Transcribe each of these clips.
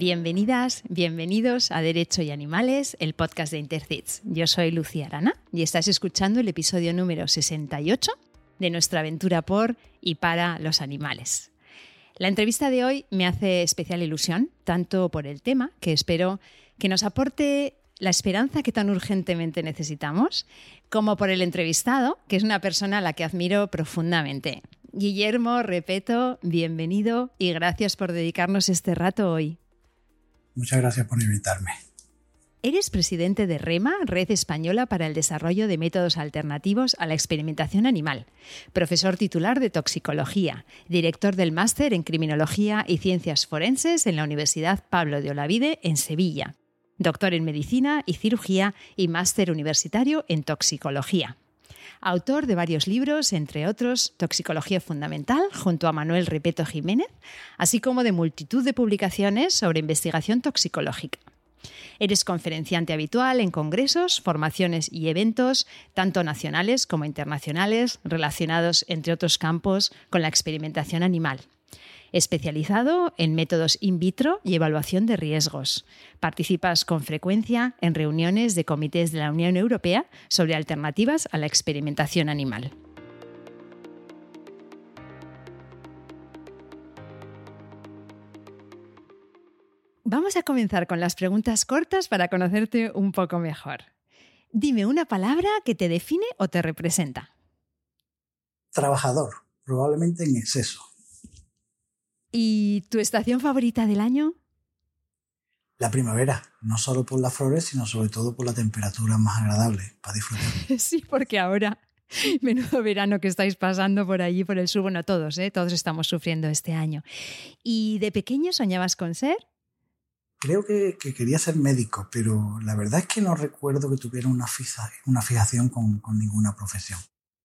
Bienvenidas, bienvenidos a Derecho y Animales, el podcast de Intercits. Yo soy Lucía Arana y estás escuchando el episodio número 68 de nuestra aventura por y para los animales. La entrevista de hoy me hace especial ilusión, tanto por el tema, que espero que nos aporte la esperanza que tan urgentemente necesitamos, como por el entrevistado, que es una persona a la que admiro profundamente. Guillermo, repito, bienvenido y gracias por dedicarnos este rato hoy. Muchas gracias por invitarme. Eres presidente de REMA, Red Española para el Desarrollo de Métodos Alternativos a la Experimentación Animal, profesor titular de Toxicología, director del Máster en Criminología y Ciencias Forenses en la Universidad Pablo de Olavide en Sevilla, doctor en Medicina y Cirugía y máster universitario en Toxicología. Autor de varios libros, entre otros Toxicología Fundamental, junto a Manuel Repeto Jiménez, así como de multitud de publicaciones sobre investigación toxicológica. Eres conferenciante habitual en congresos, formaciones y eventos, tanto nacionales como internacionales, relacionados, entre otros campos, con la experimentación animal especializado en métodos in vitro y evaluación de riesgos. Participas con frecuencia en reuniones de comités de la Unión Europea sobre alternativas a la experimentación animal. Vamos a comenzar con las preguntas cortas para conocerte un poco mejor. Dime una palabra que te define o te representa. Trabajador, probablemente en exceso. ¿Y tu estación favorita del año? La primavera, no solo por las flores, sino sobre todo por la temperatura más agradable para disfrutar. Sí, porque ahora, menudo verano que estáis pasando por allí, por el sur, bueno, todos, ¿eh? todos estamos sufriendo este año. ¿Y de pequeño soñabas con ser? Creo que, quería ser médico, pero la verdad es que no recuerdo que tuviera una, una fijación con ninguna profesión.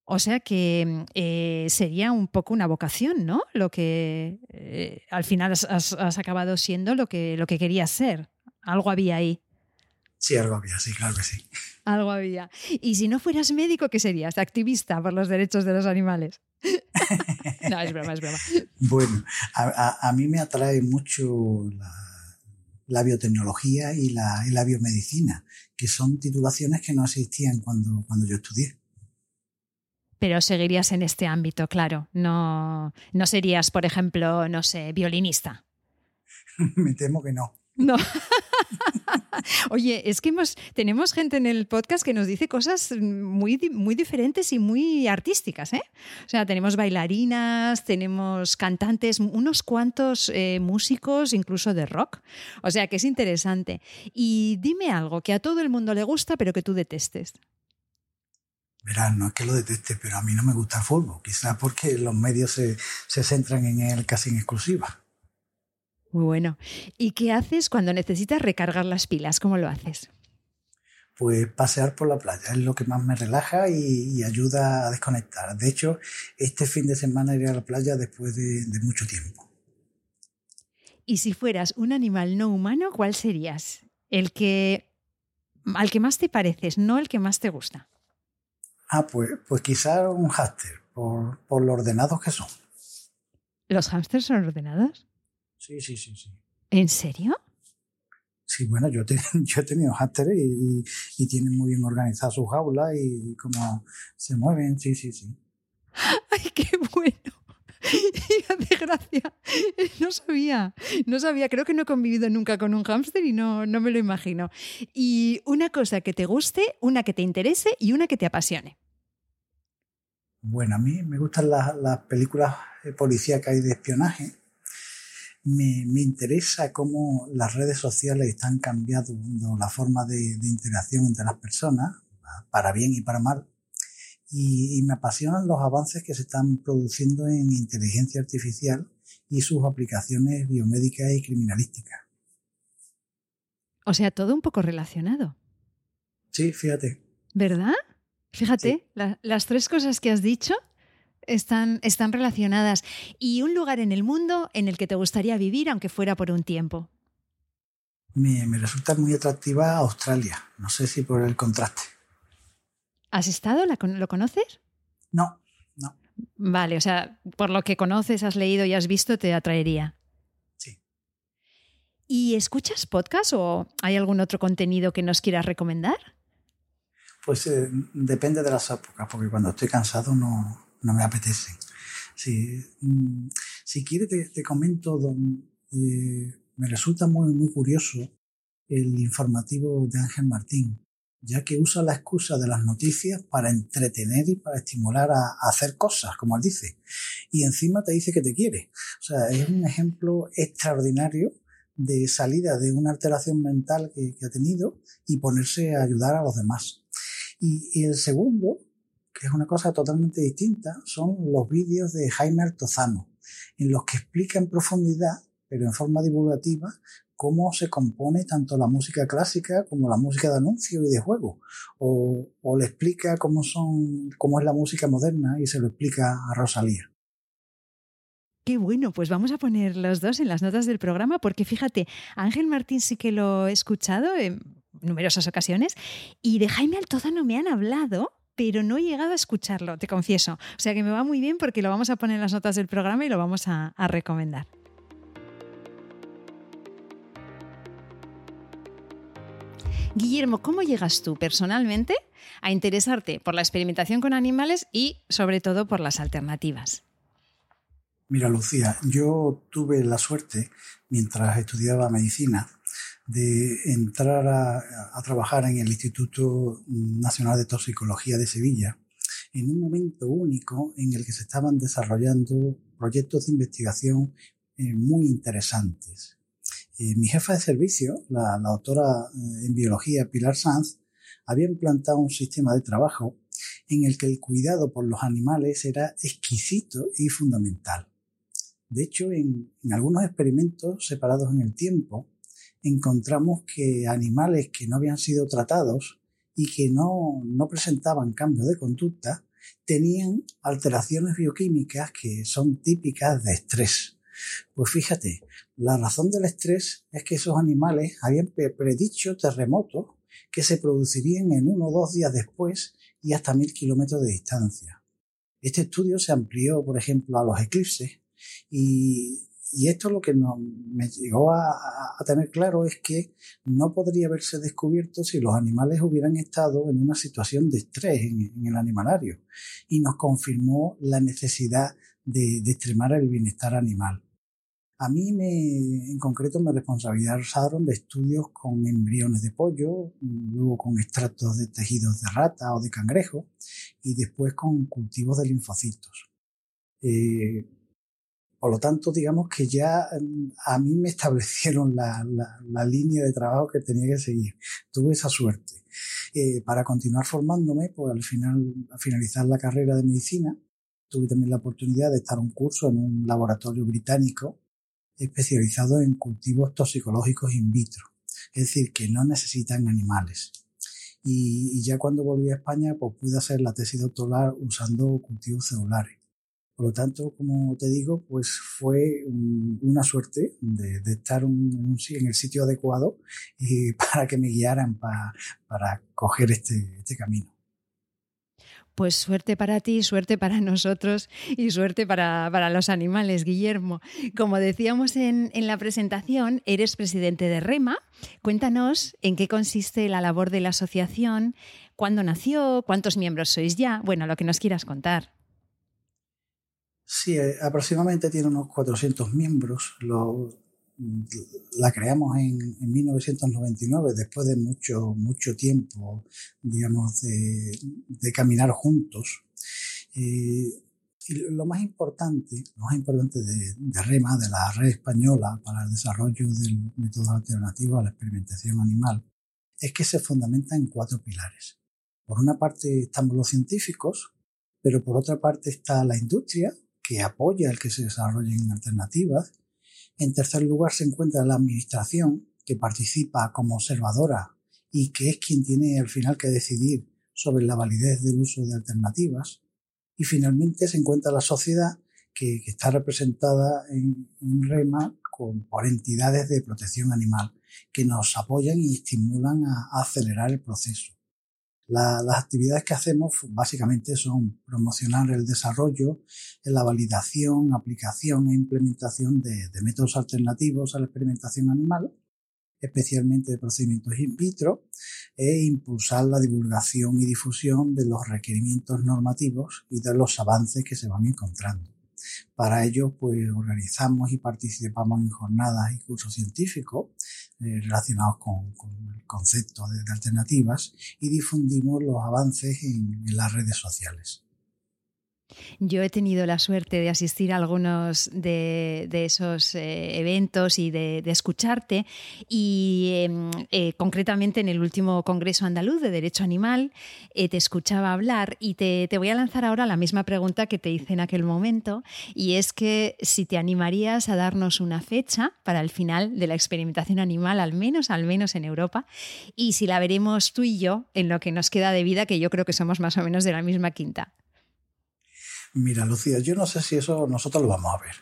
O sea que eh, sería un poco una vocación, ¿no? Lo que eh, al final has, acabado siendo lo que, lo que querías ser. Algo había ahí. Sí, algo había, sí, claro que sí. Algo había. Y si no fueras médico, ¿qué serías? ¿Activista por los derechos de los animales? no, es broma, es broma. Bueno, a, mí me atrae mucho la, biotecnología y la, y la, biomedicina, que son titulaciones que no existían cuando, cuando yo estudié pero seguirías en este ámbito, claro. No, no serías, por ejemplo, no sé, violinista. Me temo que no. No. Oye, es que hemos, tenemos gente en el podcast que nos dice cosas muy, muy diferentes y muy artísticas. ¿eh? O sea, tenemos bailarinas, tenemos cantantes, unos cuantos eh, músicos, incluso de rock. O sea, que es interesante. Y dime algo que a todo el mundo le gusta, pero que tú detestes. Verás, no es que lo deteste, pero a mí no me gusta el fútbol, quizás porque los medios se, centran en él casi en exclusiva. Muy bueno. ¿Y qué haces cuando necesitas recargar las pilas? ¿Cómo lo haces? Pues pasear por la playa es lo que más me relaja y, ayuda a desconectar. De hecho, este fin de semana iré a la playa después de, de mucho tiempo. Y si fueras un animal no humano, ¿cuál serías? El que al que más te pareces, no el que más te gusta. Ah, pues, pues quizás un hámster, por, por lo ordenados que son. ¿Los hámsters son ordenados? Sí, sí, sí, sí. ¿En serio? Sí, bueno, yo, yo he tenido hámsters y, y, tienen muy bien organizadas sus jaulas y, como se mueven, sí, sí, sí. ¡Ay, qué bueno! de gracia. No sabía, no sabía. Creo que no he convivido nunca con un hámster y no, no me lo imagino. Y una cosa que te guste, una que te interese y una que te apasione. Bueno, a mí me gustan las, películas policíacas y de espionaje. Me, me, interesa cómo las redes sociales están cambiando la forma de interacción entre las personas, para bien y para mal y, me apasionan los avances que se están produciendo en inteligencia artificial y sus aplicaciones biomédicas y criminalísticas. O sea, todo un poco relacionado. Sí, fíjate. ¿Verdad? Fíjate, las tres cosas que has dicho están, están relacionadas. ¿Y un lugar en el mundo en el que te gustaría vivir, aunque fuera por un tiempo? Me, me resulta muy atractiva Australia. No sé si por el contraste. ¿Has estado? ¿Lo conoces? No, no. Vale, o sea, por lo que conoces, has leído y has visto, te atraería. Sí. ¿Y escuchas podcast o hay algún otro contenido que nos quieras recomendar? Pues eh, depende de las épocas, porque cuando estoy cansado no, me apetece. Si, mm, si quieres te, comento, eh, me resulta muy, muy curioso el informativo de Ángel Martín, ya que usa la excusa de las noticias para entretener y para estimular a, hacer cosas, como él dice. Y encima te dice que te quiere. O sea, es un ejemplo extraordinario de salida de una alteración mental que, ha tenido y ponerse a ayudar a los demás. Y, el segundo, que es una cosa totalmente distinta, son los vídeos de Jaime Altozano, en los que explica en profundidad, pero en forma divulgativa, cómo se compone tanto la música clásica como la música de anuncio y de juego. O, le explica cómo, son, cómo es la música moderna y se lo explica a Rosalía. Qué bueno, pues vamos a poner los dos en las notas del programa porque fíjate, Ángel Martín sí que lo he escuchado en numerosas ocasiones y de Jaime Altozano me han hablado pero no he llegado a escucharlo, te confieso. O sea que me va muy bien porque lo vamos a poner en las notas del programa y lo vamos a recomendar. Guillermo, ¿cómo llegas tú personalmente a interesarte por la experimentación con animales y sobre todo por las alternativas? Mira, Lucía, yo tuve la suerte, mientras estudiaba medicina, de entrar a, trabajar en el Instituto Nacional de Toxicología de Sevilla, en un momento único en el que se estaban desarrollando proyectos de investigación eh, muy interesantes. Mi jefa de servicio, la, doctora eh, en biología Pilar Sanz, había implantado un sistema de trabajo en el que el cuidado por los animales era exquisito y fundamental. De hecho, en, algunos experimentos separados en el tiempo, encontramos que animales que no habían sido tratados y que no, no presentaban cambio de conducta tenían alteraciones bioquímicas que son típicas de estrés. Pues fíjate, la razón del estrés es que esos animales habían predicho terremotos que se producirían en uno o dos días después y hasta mil kilómetros de distancia. Este estudio se amplió, por ejemplo, a los eclipses y, esto lo que me llegó a, tener claro es que no podría haberse descubierto si los animales hubieran estado en una situación de estrés en, el animalario y nos confirmó la necesidad de extremar el bienestar animal. A mí me, en concreto me responsabilizaron de estudios con embriones de pollo, luego con extractos de tejidos de rata o de cangrejo y después con cultivos de linfocitos. Eh, por lo tanto, digamos que ya mm, a mí me establecieron la, línea de trabajo que tenía que seguir. Tuve esa suerte. Eh, para continuar formándome, pues al final, al finalizar la carrera de medicina, tuve también la oportunidad de estar un curso en un laboratorio británico especializado en cultivos toxicológicos in vitro, es decir, que no necesitan animales. Y, ya cuando volví a España, pues pude hacer la tesis doctoral usando cultivos celulares. Por lo tanto, como te digo, pues fue una suerte de, estar en, el sitio adecuado y para que me guiaran para, coger este, este camino. Pues suerte para ti, suerte para nosotros y suerte para, los animales, Guillermo. Como decíamos en, en, la presentación, eres presidente de REMA. Cuéntanos en qué consiste la labor de la asociación, cuándo nació, cuántos miembros sois ya, bueno, lo que nos quieras contar. Sí, eh, aproximadamente tiene unos 400 miembros. La creamos en, 1999, después de mucho, mucho tiempo, digamos, de, caminar juntos. y lo más importante, lo más importante de, de, REMA, de la red española para el desarrollo del método alternativo a la experimentación animal, es que se fundamenta en cuatro pilares. Por una parte estamos los científicos, pero por otra parte está la industria, que apoya el que se desarrollen alternativas, en tercer lugar se encuentra la Administración, que participa como observadora y que es quien tiene al final que decidir sobre la validez del uso de alternativas. Y finalmente se encuentra la sociedad, que, está representada en, REMA por entidades de protección animal, que nos apoyan y estimulan a acelerar el proceso. Las actividades que hacemos básicamente son promocionar el desarrollo, la validación, aplicación e implementación de, métodos alternativos a la experimentación animal, especialmente de procedimientos in vitro, e impulsar la divulgación y difusión de los requerimientos normativos y de los avances que se van encontrando. Para ello, pues organizamos y participamos en jornadas y cursos científicos relacionados con, el concepto de, alternativas y difundimos los avances en las redes sociales. Yo he tenido la suerte de asistir a algunos de, esos eh, eventos y de, escucharte y em, eh, concretamente en el último Congreso Andaluz de Derecho Animal eh, te escuchaba hablar y te, te, voy a lanzar ahora la misma pregunta que te hice en aquel momento y es que si te animarías a darnos una fecha para el final de la experimentación animal, al menos, al menos en Europa, y si la veremos tú y yo en lo que nos queda de vida, que yo creo que somos más o menos de la misma quinta. Mira, Lucía, yo no sé si eso nosotros lo vamos a ver.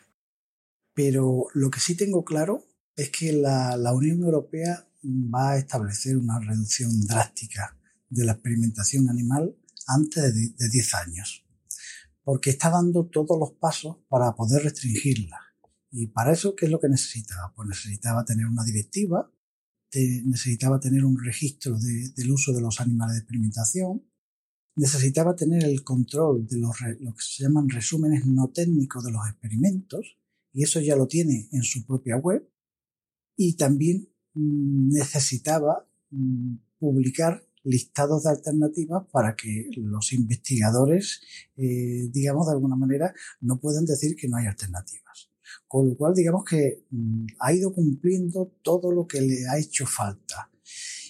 Pero lo que sí tengo claro es que la, Unión Europea va a establecer una reducción drástica de la experimentación animal antes de, 10 años. Porque está dando todos los pasos para poder restringirla. Y para eso, ¿qué es lo que necesitaba? Pues necesitaba tener una directiva, necesitaba tener un registro del uso de los animales de experimentación, necesitaba tener el control de los, lo que se llaman resúmenes no técnicos de los experimentos, y eso ya lo tiene en su propia web, y también mm, necesitaba mm, publicar listados de alternativas para que los investigadores, eh, digamos de alguna manera, no puedan decir que no hay alternativas. Con lo cual, digamos que mm, ha ido cumpliendo todo lo que le ha hecho falta.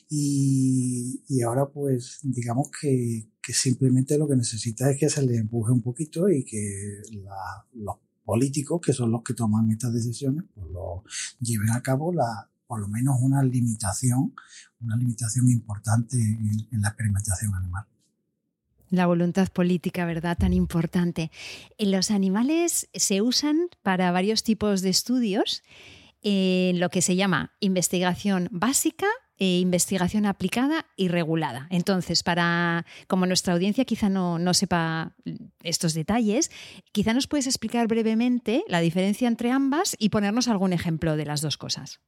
Y, y ahora, pues, digamos que, que simplemente lo que necesita es que se le empuje un poquito y que los políticos, que son los que toman estas decisiones, pues lo lleven a cabo la, por lo menos una limitación, una limitación importante en, la experimentación animal. La voluntad política, ¿verdad? Tan importante. Los animales se usan para varios tipos de estudios en lo que se llama investigación básica e investigación aplicada y regulada. Entonces, para como nuestra audiencia quizá no, no, sepa estos detalles, quizá nos puedes explicar brevemente la diferencia entre ambas y ponernos algún ejemplo de las dos cosas.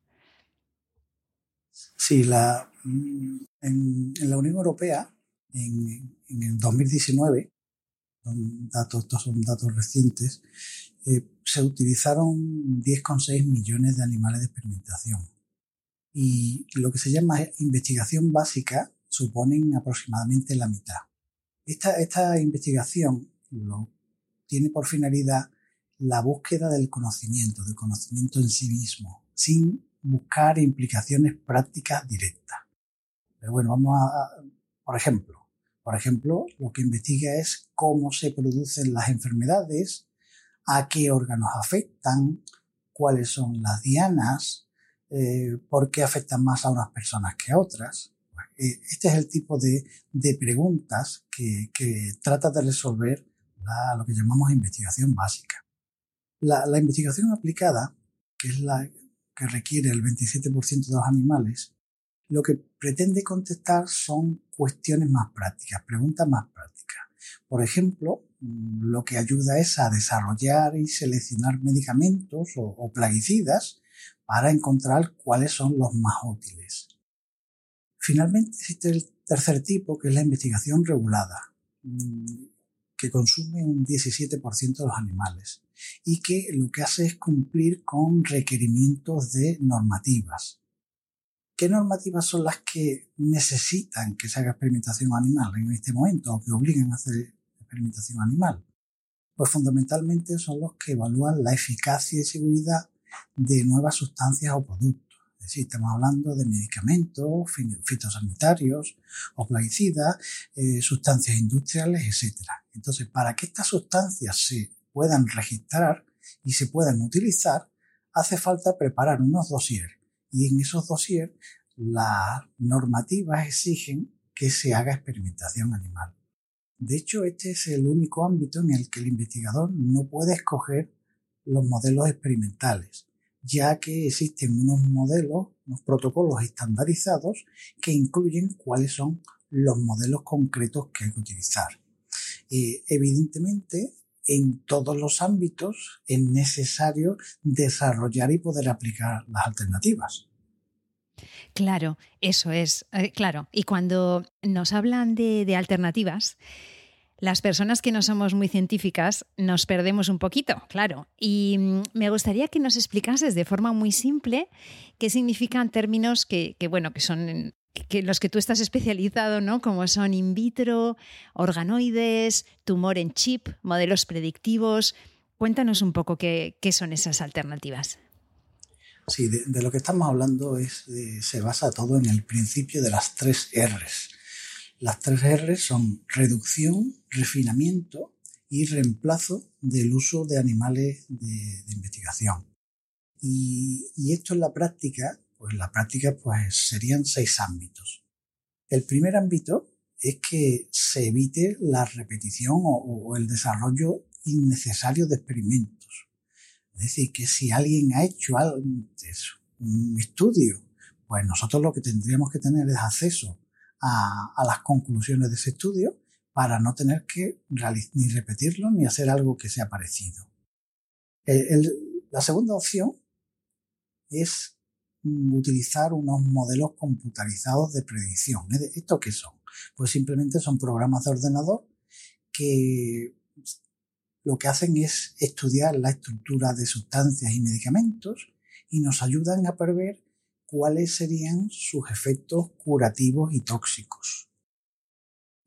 Sí, la, en, la Unión Europea, en, el 2019, datos, estos son datos recientes, eh, se utilizaron 10,6 millones de animales de experimentación y lo que se llama investigación básica suponen aproximadamente la mitad. Esta, esta investigación lo, tiene por finalidad la búsqueda del conocimiento, del conocimiento en sí mismo, sin buscar implicaciones prácticas directas. Pero bueno, vamos a, por ejemplo, por ejemplo, lo que investiga es cómo se producen las enfermedades, a qué órganos afectan, cuáles son las dianas, eh, por qué afectan más a unas personas que a otras. Eh, este es el tipo de, preguntas que, trata de resolver lo que llamamos investigación básica. La, la, investigación aplicada, que es la que requiere el 27% de los animales, lo que pretende contestar son cuestiones más prácticas, preguntas más prácticas. Por ejemplo, mm, lo que ayuda es a desarrollar y seleccionar medicamentos o plaguicidas para encontrar cuáles son los más útiles. Finalmente existe el tercer tipo, que es la investigación regulada, mm, que consume un 17% de los animales y que lo que hace es cumplir con requerimientos de normativas. ¿Qué normativas son las que necesitan que se haga experimentación animal en este momento o que obligan a hacer experimentación animal? Pues fundamentalmente son los que evalúan la eficacia y seguridad de nuevas sustancias o productos. Es decir, estamos hablando de medicamentos, fitosanitarios o plaguicidas, eh, sustancias industriales, etc. Entonces, para que estas sustancias se puedan registrar y se puedan utilizar, hace falta preparar unos dossiers. Y en esos dossiers las normativas exigen que se haga experimentación animal. De hecho, este es el único ámbito en el que el investigador no puede escoger los modelos experimentales, ya que existen unos modelos, unos protocolos estandarizados que incluyen cuáles son los modelos concretos que hay que utilizar. Eh, evidentemente, en todos los ámbitos es necesario desarrollar y poder aplicar las alternativas. Claro, eso es, eh, claro. Y cuando nos hablan de, alternativas, las personas que no somos muy científicas nos perdemos un poquito, claro. Y mm, me gustaría que nos explicases de forma muy simple qué significan términos que, bueno, que son que los que tú estás especializado, ¿no? Como son in vitro, organoides, tumor en chip, modelos predictivos. Cuéntanos un poco qué, son esas alternativas. Sí, de, lo que estamos hablando es, se basa todo en el principio de las tres R's. Las tres R's son reducción, refinamiento y reemplazo del uso de animales de, investigación. Y, esto en la práctica pues la práctica pues serían seis ámbitos. El primer ámbito es que se evite la repetición o, el desarrollo innecesario de experimentos. Es decir, que si alguien ha hecho antes un estudio, pues nosotros lo que tendríamos que tener es acceso a, las conclusiones de ese estudio para no tener que ni repetirlo ni hacer algo que sea parecido. la segunda opción es utilizar unos modelos computarizados de predicción. ¿Esto qué son? Pues simplemente son programas de ordenador que lo que hacen es estudiar la estructura de sustancias y medicamentos y nos ayudan a prever cuáles serían sus efectos curativos y tóxicos.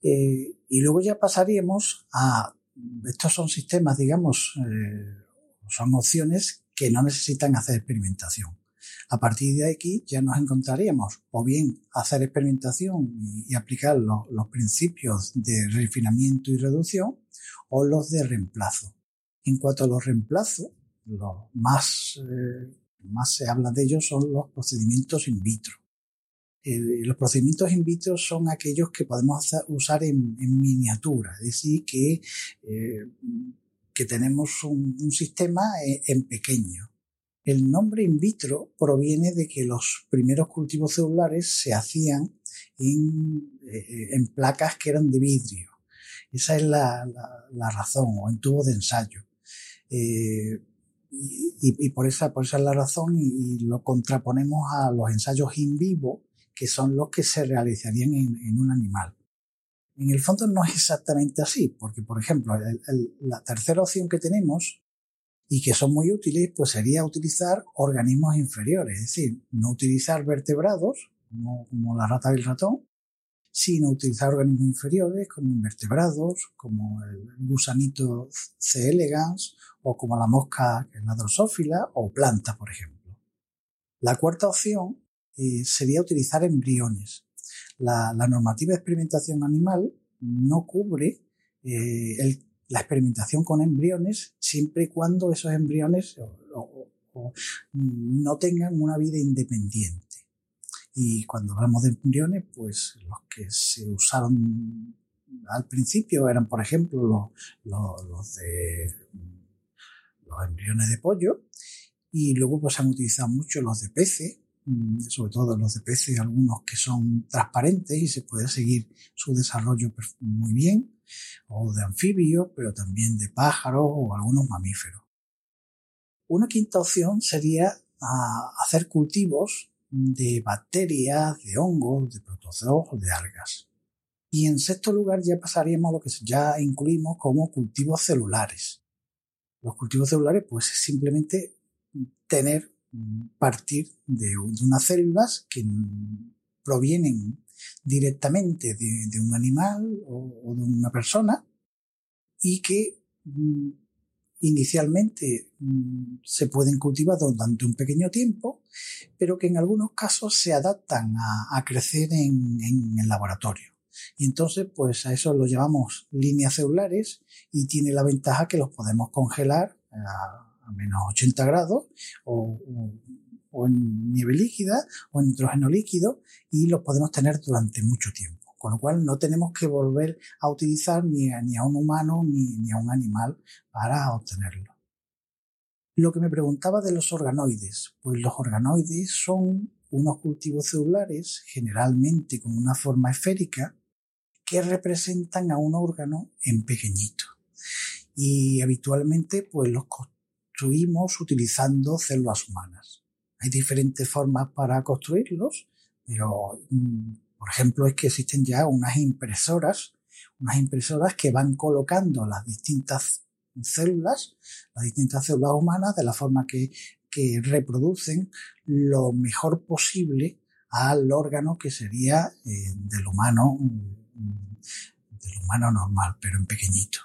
Eh, y luego ya pasaríamos a, estos son sistemas, digamos, eh, son opciones que no necesitan hacer experimentación. A partir de aquí ya nos encontraríamos o bien hacer experimentación y, aplicar los principios de refinamiento y reducción o los de reemplazo. En cuanto a los reemplazos, lo más, eh, más se habla de ellos son los procedimientos in vitro. Eh, los procedimientos in vitro son aquellos que podemos usar en, miniatura, es decir, que, eh, que tenemos un, sistema en pequeño. El nombre in vitro proviene de que los primeros cultivos celulares se hacían en, eh, placas que eran de vidrio. Esa es la, razón, o en tubo de ensayo. Eh, y, por, esa, por esa es la razón y, lo contraponemos a los ensayos in vivo, que son los que se realizarían en, un animal. En el fondo no es exactamente así, porque por ejemplo, la tercera opción que tenemos y que son muy útiles, pues sería utilizar organismos inferiores, es decir, no utilizar vertebrados, como, la rata y el ratón, sino utilizar organismos inferiores como invertebrados, como el gusanito C. elegans, o como la mosca, que es la drosófila, o plantas, por ejemplo. La cuarta opción eh, sería utilizar embriones. La, normativa de experimentación animal no cubre eh, la experimentación con embriones siempre y cuando esos embriones no tengan una vida independiente. Y cuando hablamos de embriones, pues los que se usaron al principio eran, por ejemplo, los, de los embriones de pollo y luego pues han utilizado mucho los de peces, mm, sobre todo los de peces, algunos que son transparentes y se puede seguir su desarrollo muy bien o de anfibios, pero también de pájaros o algunos mamíferos. Una quinta opción sería ah, hacer cultivos de bacterias, de hongos, de protozoos de algas. Y en sexto lugar ya pasaríamos a lo que ya incluimos como cultivos celulares. Los cultivos celulares pues es simplemente tener, partir de unas células que provienen directamente de, un animal o, de una persona y que mm, inicialmente mm, se pueden cultivar durante un pequeño tiempo, pero que en algunos casos se adaptan a, crecer en, el laboratorio. Y entonces, pues a eso lo llamamos líneas celulares y tiene la ventaja que los podemos congelar a, menos 80 grados o, en nieve líquida o en nitrógeno líquido y los podemos tener durante mucho tiempo. Con lo cual no tenemos que volver a utilizar ni a, un humano ni a un animal para obtenerlo. Lo que me preguntaba de los organoides, pues los organoides son unos cultivos celulares generalmente con una forma esférica que representan a un órgano en pequeñito. Y habitualmente pues los construimos utilizando células humanas. Hay diferentes formas para construirlos, pero mm, por ejemplo es que existen ya unas impresoras, unas impresoras que van colocando las distintas células, las distintas células humanas de la forma que, que reproducen lo mejor posible al órgano que sería eh, del humano mm, del humano normal, pero en pequeñito.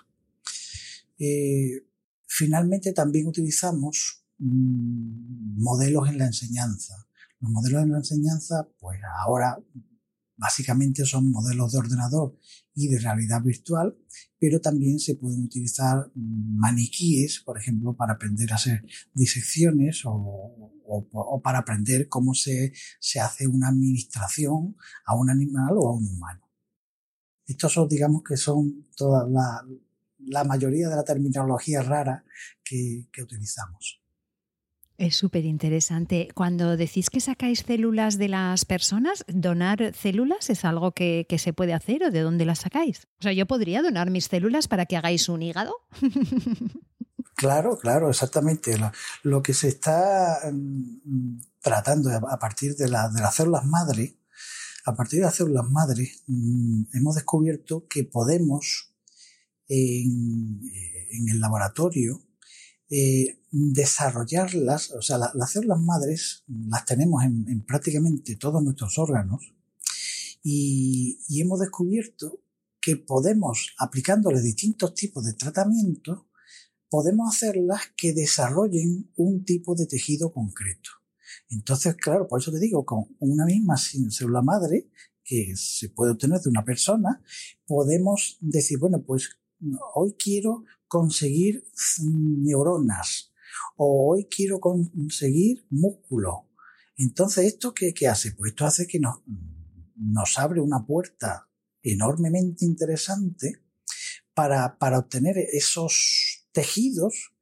Eh, finalmente también utilizamos mm, modelos en la enseñanza. Los modelos en la enseñanza, pues ahora básicamente son modelos de ordenador y de realidad virtual, pero también se pueden utilizar maniquíes, por ejemplo, para aprender a hacer disecciones o, para aprender cómo se, se, hace una administración a un animal o a un humano. Estos son, digamos que son toda la, mayoría de la terminología rara que utilizamos. Es súper interesante. Cuando decís que sacáis células de las personas, ¿donar células es algo que, se puede hacer o de dónde las sacáis? O sea, yo podría donar mis células para que hagáis un hígado. Claro, claro, exactamente. Lo, que se está mm, tratando a partir de, las células madre, a partir de las células madre, mm, hemos descubierto que podemos en, en el laboratorio eh, desarrollarlas, o sea, las células madres las tenemos en, prácticamente todos nuestros órganos y, hemos descubierto que podemos, aplicándole distintos tipos de tratamiento, podemos hacerlas que desarrollen un tipo de tejido concreto. Entonces, claro, por eso te digo, con una misma célula madre que se puede obtener de una persona, podemos decir, bueno, pues hoy quiero conseguir neuronas o hoy quiero conseguir músculo. Entonces, ¿esto qué, hace? Pues esto hace que nos, nos abre una puerta enormemente interesante para, para obtener esos tejidos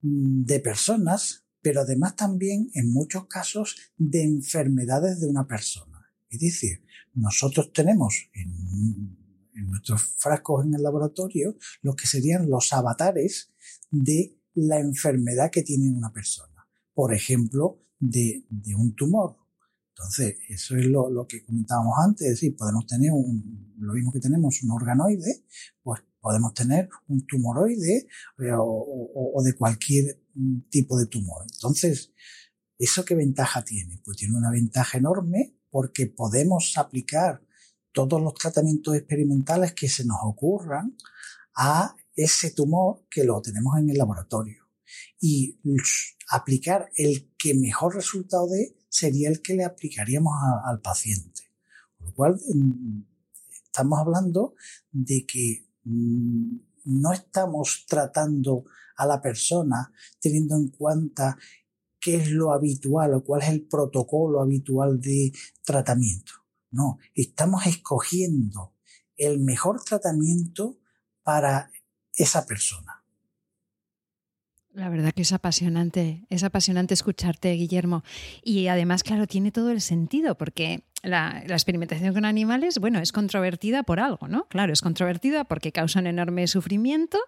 de personas, pero además también en muchos casos de enfermedades de una persona. Es decir, nosotros tenemos en en nuestros frascos en el laboratorio lo que serían los avatares de la enfermedad que tiene una persona. Por ejemplo, de, un tumor. Entonces, eso es lo, que comentábamos antes, es decir, podemos tener un, lo mismo que tenemos un organoide, pues podemos tener un tumoroide eh, o, o de cualquier tipo de tumor. Entonces, ¿eso qué ventaja tiene? Pues tiene una ventaja enorme porque podemos aplicar todos los tratamientos experimentales que se nos ocurran a ese tumor que lo tenemos en el laboratorio. Y aplicar el que mejor resultado dé sería el que le aplicaríamos al paciente. Con lo cual, estamos hablando de que mm, no estamos tratando a la persona teniendo en cuenta qué es lo habitual o cuál es el protocolo habitual de tratamiento no, estamos escogiendo el mejor tratamiento para esa persona. La verdad que es apasionante, es apasionante escucharte, Guillermo. Y además, claro, tiene todo el sentido, porque la, experimentación con animales, bueno, es controvertida por algo, ¿no? Claro, es controvertida porque causan enorme sufrimiento,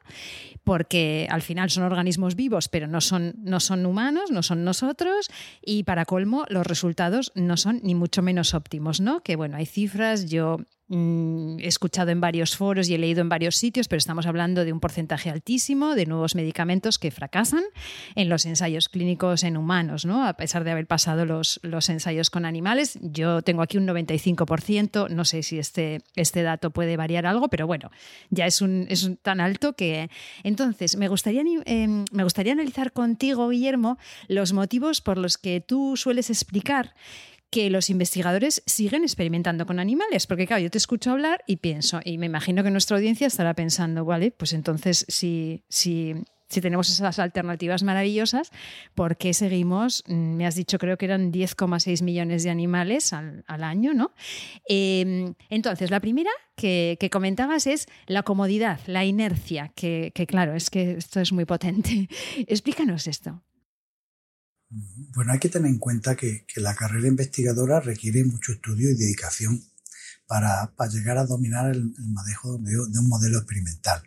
porque al final son organismos vivos, pero no son, no son humanos, no son nosotros, y para colmo, los resultados no son ni mucho menos óptimos, ¿no? Que bueno, hay cifras, yo Mm, he escuchado en varios foros y he leído en varios sitios, pero estamos hablando de un porcentaje altísimo de nuevos medicamentos que fracasan en los ensayos clínicos en humanos, ¿no? A pesar de haber pasado los, los ensayos con animales, yo tengo aquí un 95%, no sé si este, este dato puede variar algo, pero bueno, ya es, un, es tan alto que... Entonces, me gustaría, em, me gustaría analizar contigo, Guillermo, los motivos por los que tú sueles explicar que los investigadores siguen experimentando con animales, porque claro, yo te escucho hablar y pienso, y me imagino que nuestra audiencia estará pensando, vale, pues entonces si, si, si tenemos esas alternativas maravillosas, ¿por qué seguimos? Mm, me has dicho, creo que eran 10,6 millones de animales al, año, ¿no? Em, entonces, la primera que, comentabas es la comodidad, la inercia, que, que claro, es que esto es muy potente. Explícanos esto. Bueno, hay que tener en cuenta que, la carrera investigadora requiere mucho estudio y dedicación para, llegar a dominar el, manejo de, un modelo experimental.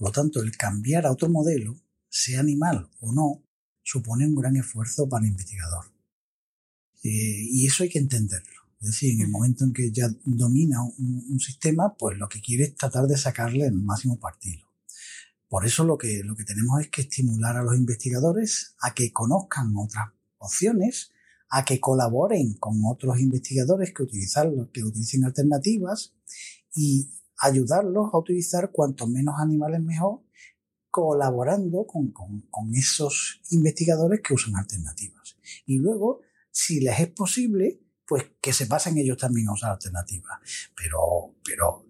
Por lo tanto, el cambiar a otro modelo, sea animal o no, supone un gran esfuerzo para el investigador. Eh, y eso hay que entenderlo. Es decir, en el momento en que ya domina un, sistema, pues lo que quiere es tratar de sacarle el máximo partido. Por eso lo que, lo que tenemos es que estimular a los investigadores a que conozcan otras opciones, a que colaboren con otros investigadores que, utilizan, que utilicen alternativas y ayudarlos a utilizar cuanto menos animales mejor, colaborando con, con, esos investigadores que usan alternativas. Y luego, si les es posible, pues que se pasen ellos también a usar alternativas. Pero, pero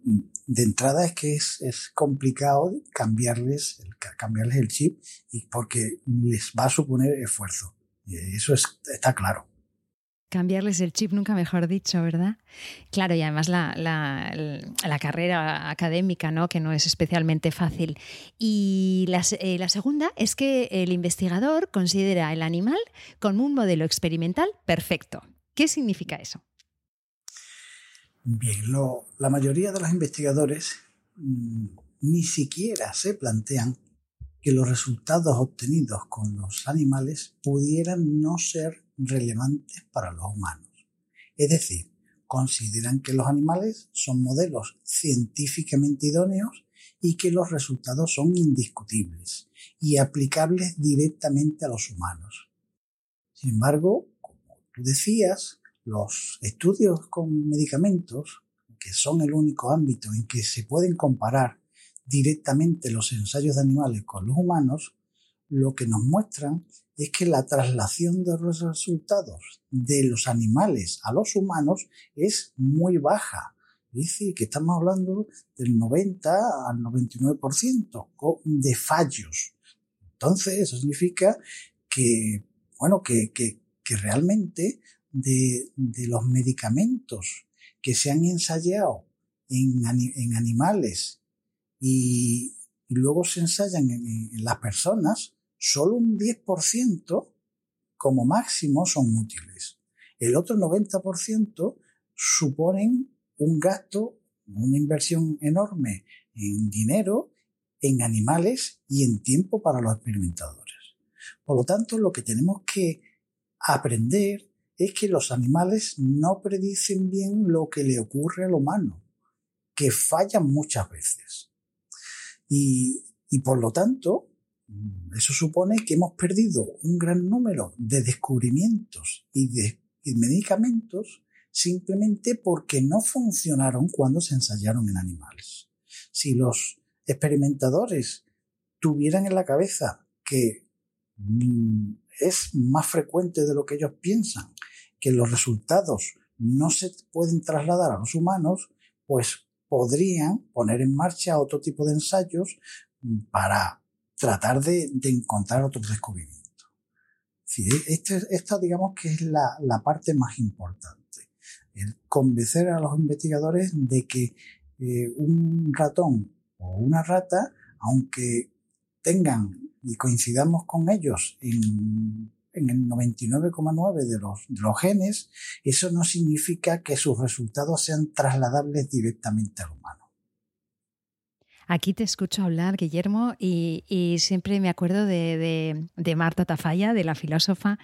de entrada es que es, es complicado cambiarles, cambiarles el chip y porque les va a suponer esfuerzo. Eso está claro. Cambiarles el chip, nunca mejor dicho, ¿verdad? Claro, y además la, la, carrera académica, ¿no? que no es especialmente fácil. Y la, eh, la, segunda es que el investigador considera el animal como un modelo experimental perfecto. ¿Qué significa eso? Bien, la mayoría de los investigadores mm, ni siquiera se plantean que los resultados obtenidos con los animales pudieran no ser relevantes para los humanos. Es decir, consideran que los animales son modelos científicamente idóneos y que los resultados son indiscutibles y aplicables directamente a los humanos. Sin embargo, como tú decías, los estudios con medicamentos, que son el único ámbito en que se pueden comparar directamente los ensayos de animales con los humanos, lo que nos muestran es que la traslación de los resultados de los animales a los humanos es muy baja. Dice que estamos hablando del 90 al 99% de fallos. Entonces, eso significa que, bueno, que, que, realmente de, de, los medicamentos que se han ensayado en, en animales y, luego se ensayan en, las personas, solo un 10% como máximo son útiles. El otro 90% suponen un gasto, una inversión enorme en dinero, en animales y en tiempo para los experimentadores. Por lo tanto, lo que tenemos que aprender es que los animales no predicen bien lo que le ocurre al humano, que fallan muchas veces. Y, por lo tanto, eso supone que hemos perdido un gran número de descubrimientos y de medicamentos simplemente porque no funcionaron cuando se ensayaron en animales. Si los experimentadores tuvieran en la cabeza que mm, es más frecuente de lo que ellos piensan, que los resultados no se pueden trasladar a los humanos, pues podrían poner en marcha otro tipo de ensayos para tratar de, encontrar otros descubrimientos. Este, esta digamos que es la, parte más importante, el convencer a los investigadores de que eh, un ratón o una rata, aunque tengan y coincidamos con ellos en el 99,9 de de los genes, eso no significa que sus resultados sean trasladables directamente al humano. Aquí te escucho hablar, Guillermo, y, siempre me acuerdo de, Marta Tafalla, de la filósofa,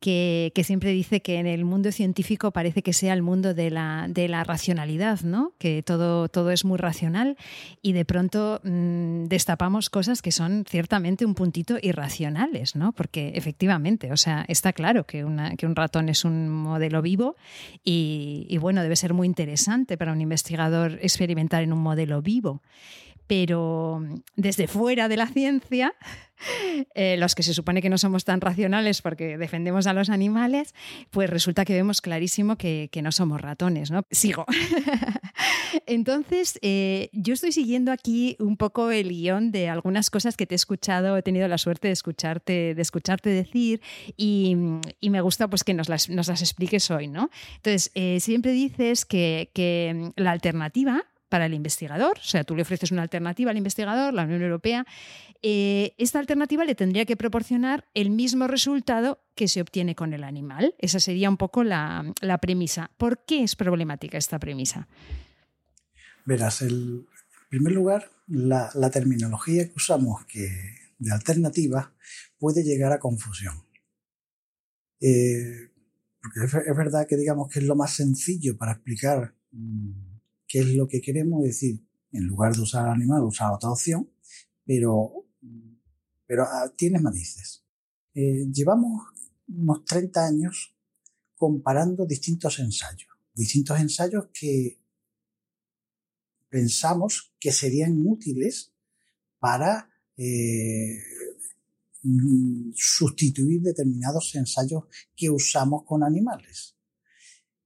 que, siempre dice que en el mundo científico parece que sea el mundo de la, racionalidad, ¿no? que todo, todo es muy racional y de pronto mm, destapamos cosas que son ciertamente un puntito irracionales, ¿no? porque efectivamente, o sea, está claro que, que un ratón es un modelo vivo y, y bueno, debe ser muy interesante para un investigador experimentar en un modelo vivo pero mm, desde fuera de la ciencia, eh, los que se supone que no somos tan racionales porque defendemos a los animales, pues resulta que vemos clarísimo que, no somos ratones, ¿no? Sigo. Entonces, eh, yo estoy siguiendo aquí un poco el guion de algunas cosas que te he escuchado, he tenido la suerte de escucharte, de escucharte decir y, me gusta pues que nos las, expliques hoy, ¿no? Entonces, eh, siempre dices que, que la alternativa para el investigador, o sea, tú le ofreces una alternativa al investigador, la Unión Europea, eh, esta alternativa le tendría que proporcionar el mismo resultado que se obtiene con el animal. Esa sería un poco la, premisa. ¿Por qué es problemática esta premisa? Verás, en primer lugar, la, terminología que usamos que, de alternativa puede llegar a confusión. Eh, porque es, verdad que digamos que es lo más sencillo para explicar mm, qué es lo que queremos decir, en lugar de usar animal, usar otra opción, pero, pero ah, tiene matices. Eh, llevamos unos 30 años comparando distintos ensayos, distintos ensayos que pensamos que serían útiles para eh, sustituir determinados ensayos que usamos con animales.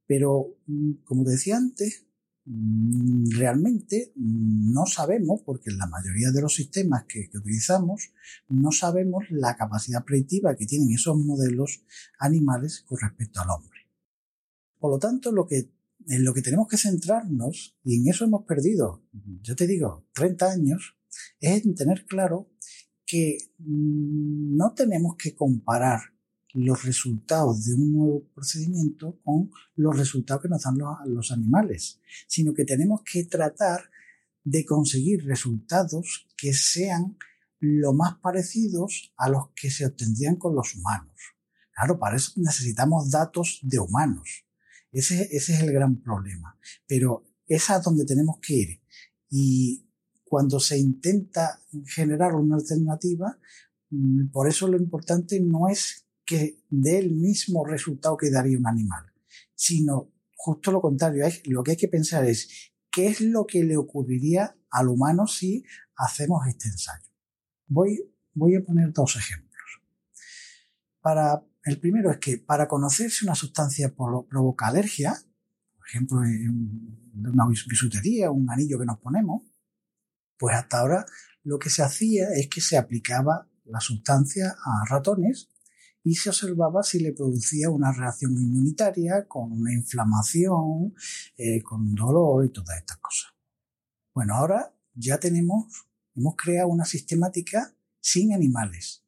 Pero, mm, como decía antes, realmente no sabemos, porque en la mayoría de los sistemas que, utilizamos, no sabemos la capacidad predictiva que tienen esos modelos animales con respecto al hombre. Por lo tanto, lo que, en lo que tenemos que centrarnos, y en eso hemos perdido, yo te digo, 30 años, es en tener claro que no tenemos que comparar los resultados de un nuevo procedimiento con los resultados que nos dan los, animales, sino que tenemos que tratar de conseguir resultados que sean lo más parecidos a los que se obtendrían con los humanos. Claro, para eso necesitamos datos de humanos. Ese, ese es el gran problema. Pero es a donde tenemos que ir. Y cuando se intenta generar una alternativa, mm, por eso lo importante no es que dé el mismo resultado que daría un animal, sino justo lo contrario. Lo que hay que pensar es qué es lo que le ocurriría al humano si hacemos este ensayo. Voy, voy a poner dos ejemplos. Para, el primero es que para conocer si una sustancia provoca alergia, por ejemplo, de una bisutería, un anillo que nos ponemos, pues hasta ahora lo que se hacía es que se aplicaba la sustancia a ratones y se observaba si le producía una reacción inmunitaria con una inflamación, eh, con dolor y todas estas cosas. Bueno, ahora ya tenemos, hemos creado una sistemática sin animales,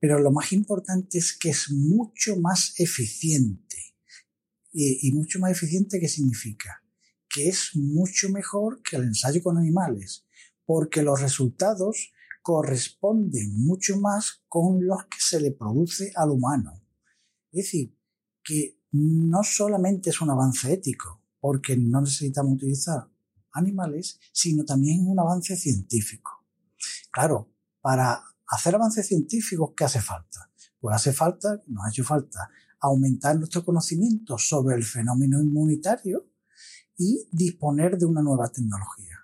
pero lo más importante es que es mucho más eficiente. ¿Y, y mucho más eficiente qué significa? Que es mucho mejor que el ensayo con animales, porque los resultados corresponden mucho más con los que se le produce al humano. Es decir, que no solamente es un avance ético, porque no necesitamos utilizar animales, sino también un avance científico. Claro, para hacer avances científicos, ¿qué hace falta? Pues hace falta, nos ha hecho falta, aumentar nuestro conocimiento sobre el fenómeno inmunitario y disponer de una nueva tecnología.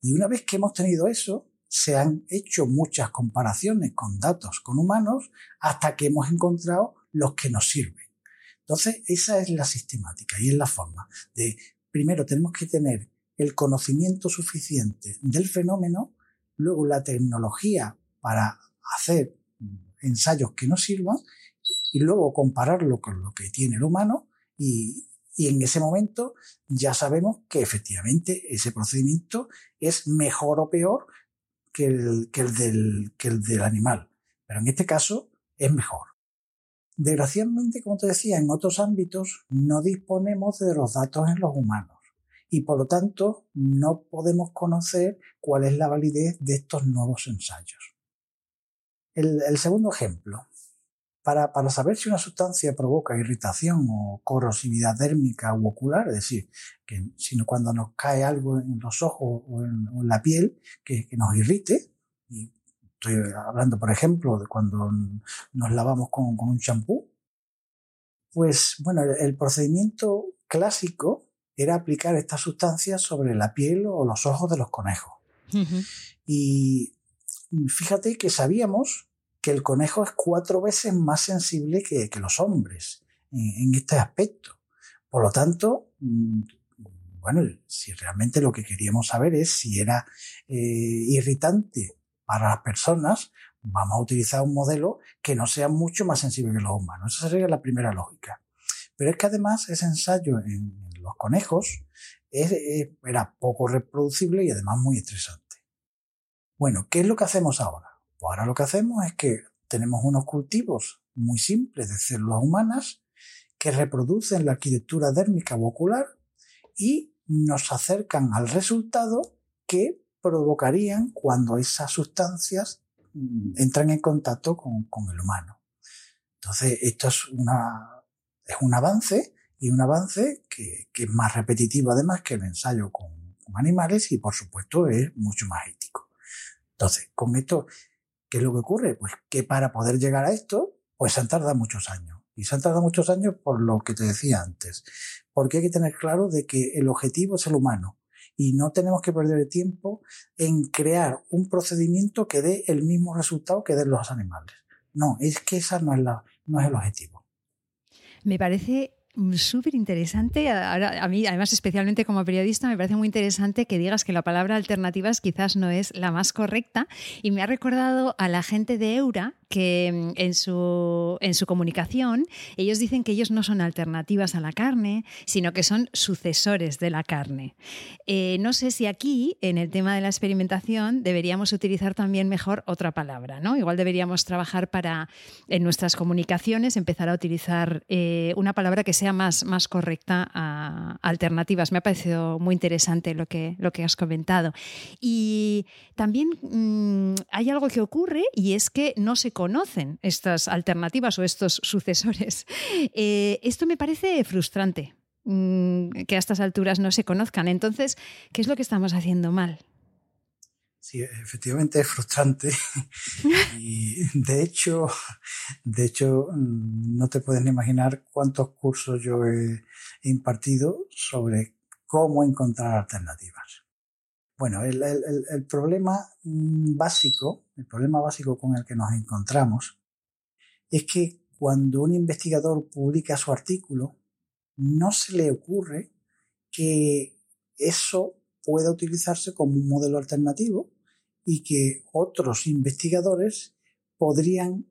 Y una vez que hemos tenido eso, se han hecho muchas comparaciones con datos con humanos hasta que hemos encontrado los que nos sirven. Entonces, esa es la sistemática y es la forma de, primero tenemos que tener el conocimiento suficiente del fenómeno, luego la tecnología para hacer ensayos que nos sirvan y luego compararlo con lo que tiene el humano y, y en ese momento ya sabemos que efectivamente ese procedimiento es mejor o peor que el, que el, del, que el del animal. Pero en este caso es mejor. Desgraciadamente, como te decía, en otros ámbitos no disponemos de los datos en los humanos y por lo tanto no podemos conocer cuál es la validez de estos nuevos ensayos. El, el segundo ejemplo. Para, para, saber si una sustancia provoca irritación o corrosividad dérmica u ocular, es decir, que sino cuando nos cae algo en los ojos o en, la piel que, nos irrite, y estoy hablando, por ejemplo, de cuando nos lavamos con, un champú, pues bueno, el, procedimiento clásico era aplicar esta sustancia sobre la piel o los ojos de los conejos. Y fíjate que sabíamos el conejo es cuatro veces más sensible que, los hombres en, este aspecto. Por lo tanto, mm, bueno, si realmente lo que queríamos saber es si era eh, irritante para las personas, vamos a utilizar un modelo que no sea mucho más sensible que los humanos. Esa sería la primera lógica. Pero es que además ese ensayo en los conejos era poco reproducible y además muy estresante. Bueno, ¿qué es lo que hacemos ahora? Ahora lo que hacemos es que tenemos unos cultivos muy simples de células humanas que reproducen la arquitectura dérmica o ocular y nos acercan al resultado que provocarían cuando esas sustancias mm, entran en contacto con, el humano. Entonces, esto es, una, es un avance y un avance que, es más repetitivo además que el ensayo con, animales y por supuesto es mucho más ético. Entonces, con esto, ¿qué es lo que ocurre? Pues que para poder llegar a esto, pues se han tardado muchos años. Y se han tardado muchos años por lo que te decía antes. Porque hay que tener claro de que el objetivo es el humano. Y no tenemos que perder tiempo en crear un procedimiento que dé el mismo resultado que den los animales. No, es que esa no es, la, no es el objetivo. Me parece súper interesante. a mí, además, especialmente como periodista, me parece muy interesante que digas que la palabra alternativas quizás no es la más correcta. Y me ha recordado a la gente de Eura que mm, en su, en su comunicación ellos dicen que ellos no son alternativas a la carne, sino que son sucesores de la carne. Eh, no sé si aquí, en el tema de la experimentación, deberíamos utilizar también mejor otra palabra, ¿no? Igual deberíamos trabajar para, en nuestras comunicaciones, empezar a utilizar eh, una palabra que sea más, más correcta a alternativas. Me ha parecido muy interesante lo que, lo que has comentado. Y también mm, hay algo que ocurre y es que no se conocen estas alternativas o estos sucesores. Eh, esto me parece frustrante mm, que a estas alturas no se conozcan. Entonces, ¿qué es lo que estamos haciendo mal? Sí, efectivamente es frustrante. y de hecho, de hecho, no te puedes imaginar cuántos cursos yo he impartido sobre cómo encontrar alternativas. Bueno, el, problema mm, básico, el problema básico con el que nos encontramos es que cuando un investigador publica su artículo, no se le ocurre que eso pueda utilizarse como un modelo alternativo y que otros investigadores podrían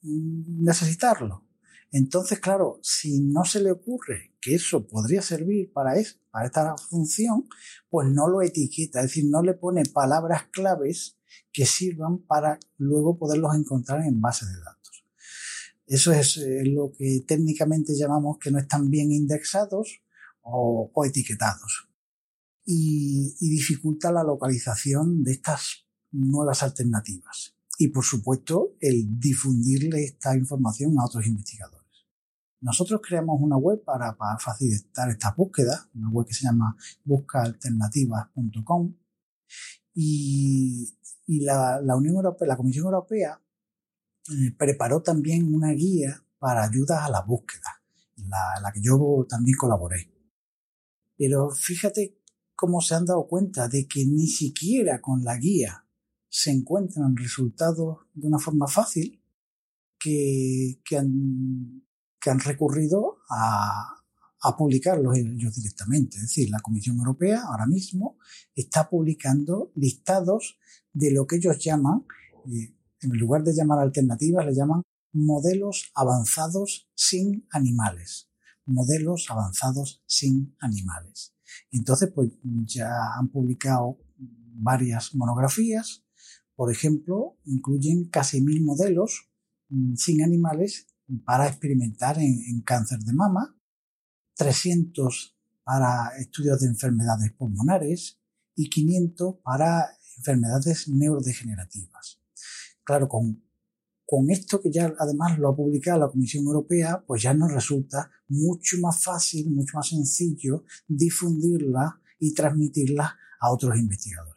mm, necesitarlo. Entonces, claro, si no se le ocurre que eso podría servir para, para esta función, pues no lo etiqueta, es decir, no le pone palabras claves que sirvan para luego poderlos encontrar en base de datos. Eso es eh, lo que técnicamente llamamos que no están bien indexados o, etiquetados. Y, dificulta la localización de estas nuevas alternativas. Y por supuesto, el difundirle esta información a otros investigadores. Nosotros creamos una web para, facilitar esta búsqueda, una web que se llama buscaalternativas.com y, y la, Unión Europea, la Comisión Europea eh, preparó también una guía para ayudas a la búsqueda, la, la que yo también colaboré. Pero fíjate cómo se han dado cuenta de que ni siquiera con la guía se encuentran resultados de una forma fácil que, que han que han recurrido a, publicarlos ellos directamente. Es decir, la Comisión Europea ahora mismo está publicando listados de lo que ellos llaman, eh, en lugar de llamar alternativas, le llaman modelos avanzados sin animales. Modelos avanzados sin animales. Entonces, pues ya han publicado varias monografías. Por ejemplo, incluyen casi mil modelos mm, sin animales para experimentar en, cáncer de mama, 300 para estudios de enfermedades pulmonares y 500 para enfermedades neurodegenerativas. Claro, con, con esto que ya además lo ha publicado la Comisión Europea, pues ya nos resulta mucho más fácil, mucho más sencillo difundirla y transmitirla a otros investigadores.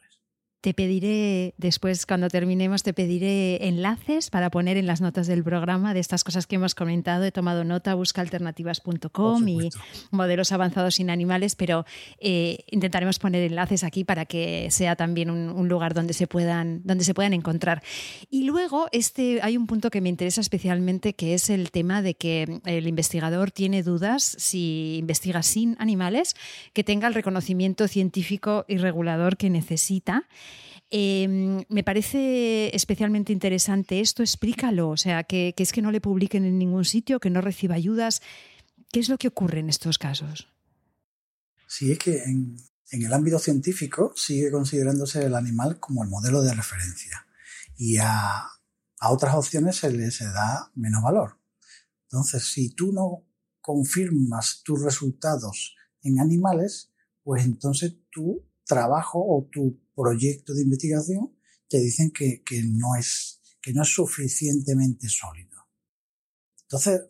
Te pediré, después cuando terminemos, te pediré enlaces para poner en las notas del programa de estas cosas que hemos comentado. He tomado nota, buscaalternativas.com y modelos avanzados sin animales, pero eh, intentaremos poner enlaces aquí para que sea también un, lugar donde se, puedan, donde se puedan encontrar. Y luego este, hay un punto que me interesa especialmente, que es el tema de que el investigador tiene dudas si investiga sin animales, que tenga el reconocimiento científico y regulador que necesita. Em, me parece especialmente interesante esto, explícalo, o sea, que, es que no le publiquen en ningún sitio, que no reciba ayudas. ¿Qué es lo que ocurre en estos casos? Sí, es que en, el ámbito científico sigue considerándose el animal como el modelo de referencia y a, a otras opciones se le se da menos valor. Entonces, si tú no confirmas tus resultados en animales, pues entonces tu trabajo o tu proyecto de investigación te dicen que, no, es, que no es suficientemente sólido. Entonces,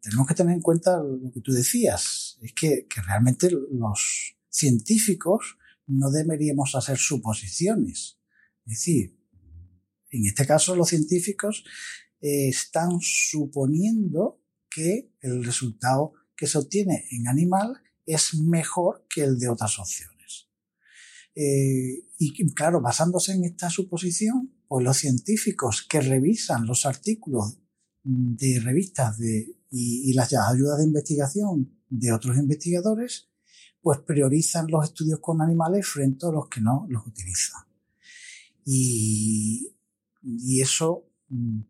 tenemos que tener en cuenta lo que tú decías, es que, realmente los científicos no deberíamos hacer suposiciones. Es decir, en este caso los científicos eh, están suponiendo que el resultado que se obtiene en animal es mejor que el de otras opciones. Eh, y claro, basándose en esta suposición, pues los científicos que revisan los artículos de revistas de, y, las ayudas de investigación de otros investigadores, pues priorizan los estudios con animales frente a los que no los utilizan. Y, y eso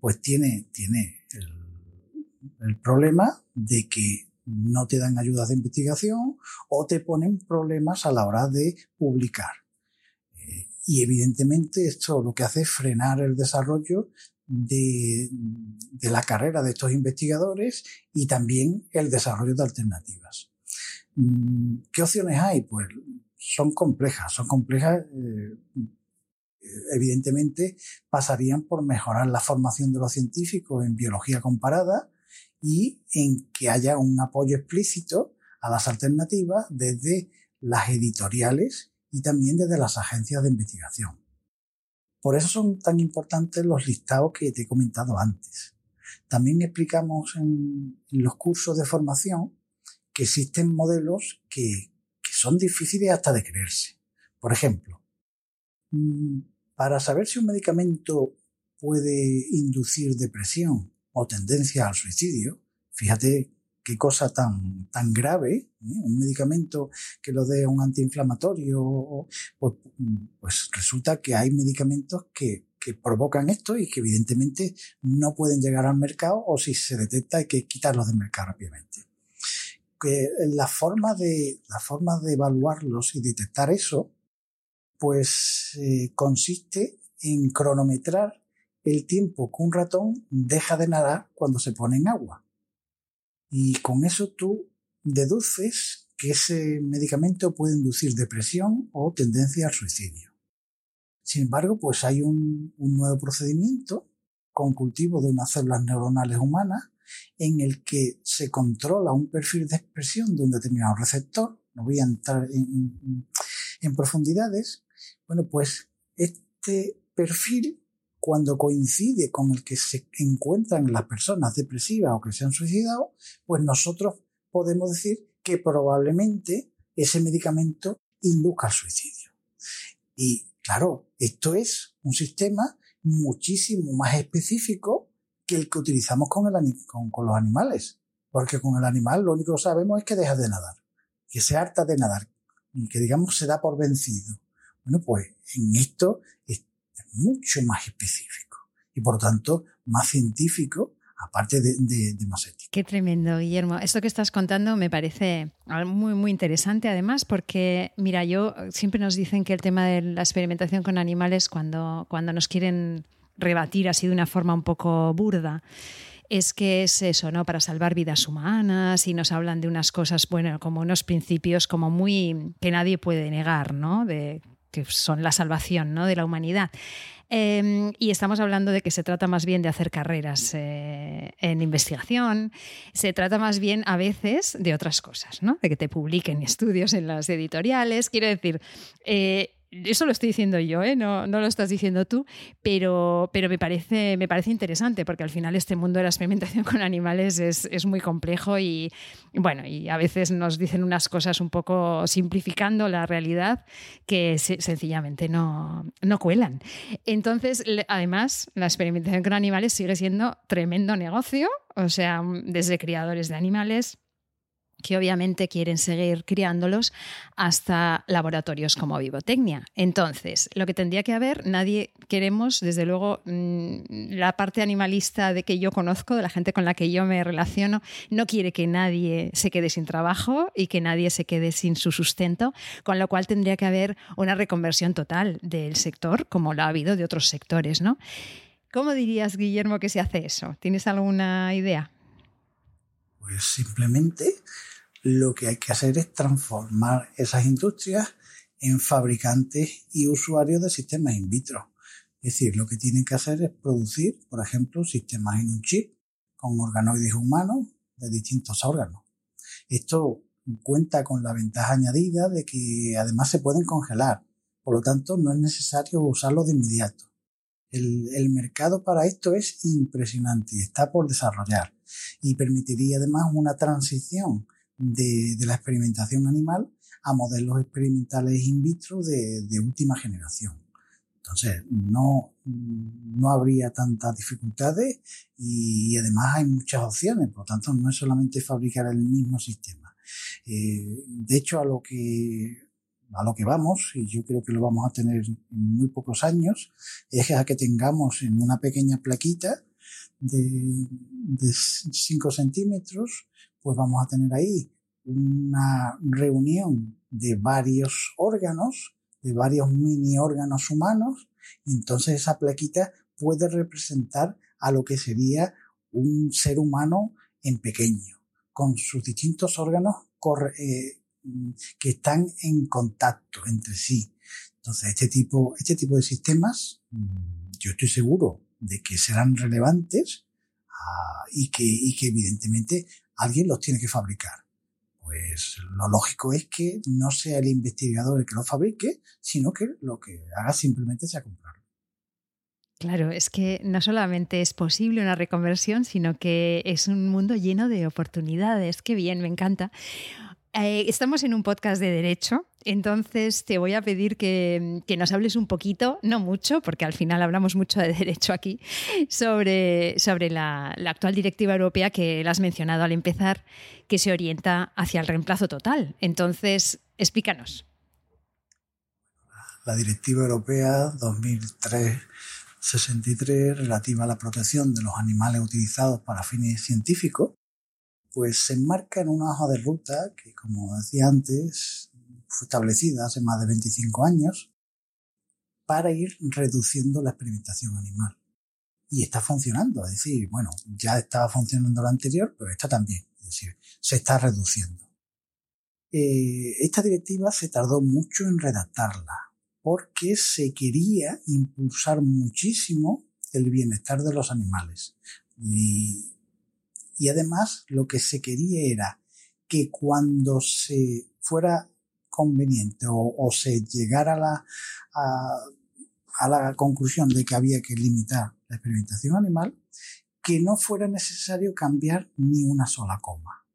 pues tiene, tiene el, el problema de que no te dan ayudas de investigación o te ponen problemas a la hora de publicar. Eh, y evidentemente esto lo que hace es frenar el desarrollo de, la carrera de estos investigadores y también el desarrollo de alternativas. Mm, ¿Qué opciones hay? Pues son complejas, son complejas. Eh, evidentemente pasarían por mejorar la formación de los científicos en biología comparada, y en que haya un apoyo explícito a las alternativas desde las editoriales y también desde las agencias de investigación. Por eso son tan importantes los listados que te he comentado antes. También explicamos en, los cursos de formación que existen modelos que, que son difíciles hasta de creerse. Por ejemplo, mm, para saber si un medicamento puede inducir depresión o tendencia al suicidio. Fíjate qué cosa tan, tan grave, ¿eh? un medicamento que lo dé un antiinflamatorio, pues, pues, resulta que hay medicamentos que, que, provocan esto y que evidentemente no pueden llegar al mercado o si se detecta hay que quitarlos del mercado rápidamente. Que la forma de, la forma de evaluarlos y detectar eso, pues eh, consiste en cronometrar el tiempo que un ratón deja de nadar cuando se pone en agua. Y con eso tú deduces que ese medicamento puede inducir depresión o tendencia al suicidio. Sin embargo, pues hay un, nuevo procedimiento con cultivo de unas células neuronales humanas en el que se controla un perfil de expresión de un determinado receptor. No voy a entrar en, en profundidades. Bueno, pues este perfil cuando coincide con el que se encuentran las personas depresivas o que se han suicidado, pues nosotros podemos decir que probablemente ese medicamento induzca al suicidio. Y claro, esto es un sistema muchísimo más específico que el que utilizamos con, los animales. Porque con el animal lo único que sabemos es que deja de nadar, que se harta de nadar y que digamos se da por vencido. Bueno, pues en esto mucho más específico y por tanto más científico aparte de, más ético. Qué tremendo, Guillermo. Esto que estás contando me parece muy, muy interesante, además, porque, mira, yo siempre nos dicen que el tema de la experimentación con animales, cuando, cuando nos quieren rebatir así de una forma un poco burda, es que es eso, ¿no? Para salvar vidas humanas y nos hablan de unas cosas, bueno, como unos principios como muy que nadie puede negar, ¿no? De que son la salvación ¿no? de la humanidad. Em, y estamos hablando de que se trata más bien de hacer carreras eh, en investigación, se trata más bien a veces de otras cosas, ¿no? de que te publiquen estudios en las editoriales. Quiero decir, eh, eso lo estoy diciendo yo, ¿eh? no, no, lo estás diciendo tú, pero, pero me, parece, me parece interesante porque al final este mundo de la experimentación con animales es, es, muy complejo y bueno, y a veces nos dicen unas cosas un poco simplificando la realidad que sencillamente no, no cuelan. Entonces, además, la experimentación con animales sigue siendo tremendo negocio, o sea, desde criadores de animales que obviamente quieren seguir criándolos hasta laboratorios como Vivotecnia. Entonces, lo que tendría que haber, nadie queremos, desde luego, mm, la parte animalista de que yo conozco, de la gente con la que yo me relaciono, no quiere que nadie se quede sin trabajo y que nadie se quede sin su sustento, con lo cual tendría que haber una reconversión total del sector, como lo ha habido de otros sectores, ¿no? ¿Cómo dirías, Guillermo, que se hace eso? ¿Tienes alguna idea? Pues simplemente lo que hay que hacer es transformar esas industrias en fabricantes y usuarios de sistemas in vitro. Es decir, lo que tienen que hacer es producir, por ejemplo, sistemas en un chip con organoides humanos de distintos órganos. Esto cuenta con la ventaja añadida de que además se pueden congelar, por lo tanto no es necesario usarlos de inmediato. El, el mercado para esto es impresionante y está por desarrollar y permitiría además una transición de, la experimentación animal a modelos experimentales in vitro de, última generación. Entonces, no, no habría tantas dificultades y, además hay muchas opciones, por lo tanto, no es solamente fabricar el mismo sistema. Eh, de hecho, a lo que a lo que vamos, y yo creo que lo vamos a tener en muy pocos años, es a que tengamos en una pequeña plaquita de, de 5 centímetros pues vamos a tener ahí una reunión de varios órganos, de varios mini órganos humanos, y entonces esa plaquita puede representar a lo que sería un ser humano en pequeño, con sus distintos órganos eh, que están en contacto entre sí. Entonces, este tipo, este tipo de sistemas, mm, yo estoy seguro de que serán relevantes ah, y, que, y que evidentemente alguien los tiene que fabricar. Pues lo lógico es que no sea el investigador el que lo fabrique, sino que lo que haga simplemente sea comprarlo. Claro, es que no solamente es posible una reconversión, sino que es un mundo lleno de oportunidades. Qué bien, me encanta. Eh, estamos en un podcast de derecho, entonces te voy a pedir que, nos hables un poquito, no mucho, porque al final hablamos mucho de derecho aquí, sobre, sobre la, actual directiva europea que la has mencionado al empezar, que se orienta hacia el reemplazo total. Entonces, explícanos. La directiva europea 2003-63 relativa a la protección de los animales utilizados para fines científicos pues se enmarca en una hoja de ruta que, como decía antes, fue establecida hace más de 25 años para ir reduciendo la experimentación animal. Y está funcionando, es decir, bueno, ya estaba funcionando la anterior, pero esta también, es decir, se está reduciendo. Eh, esta directiva se tardó mucho en redactarla porque se quería impulsar muchísimo el bienestar de los animales. Y y además lo que se quería era que cuando se fuera conveniente o, se llegara a la, a, la conclusión de que había que limitar la experimentación animal, que no fuera necesario cambiar ni una sola coma.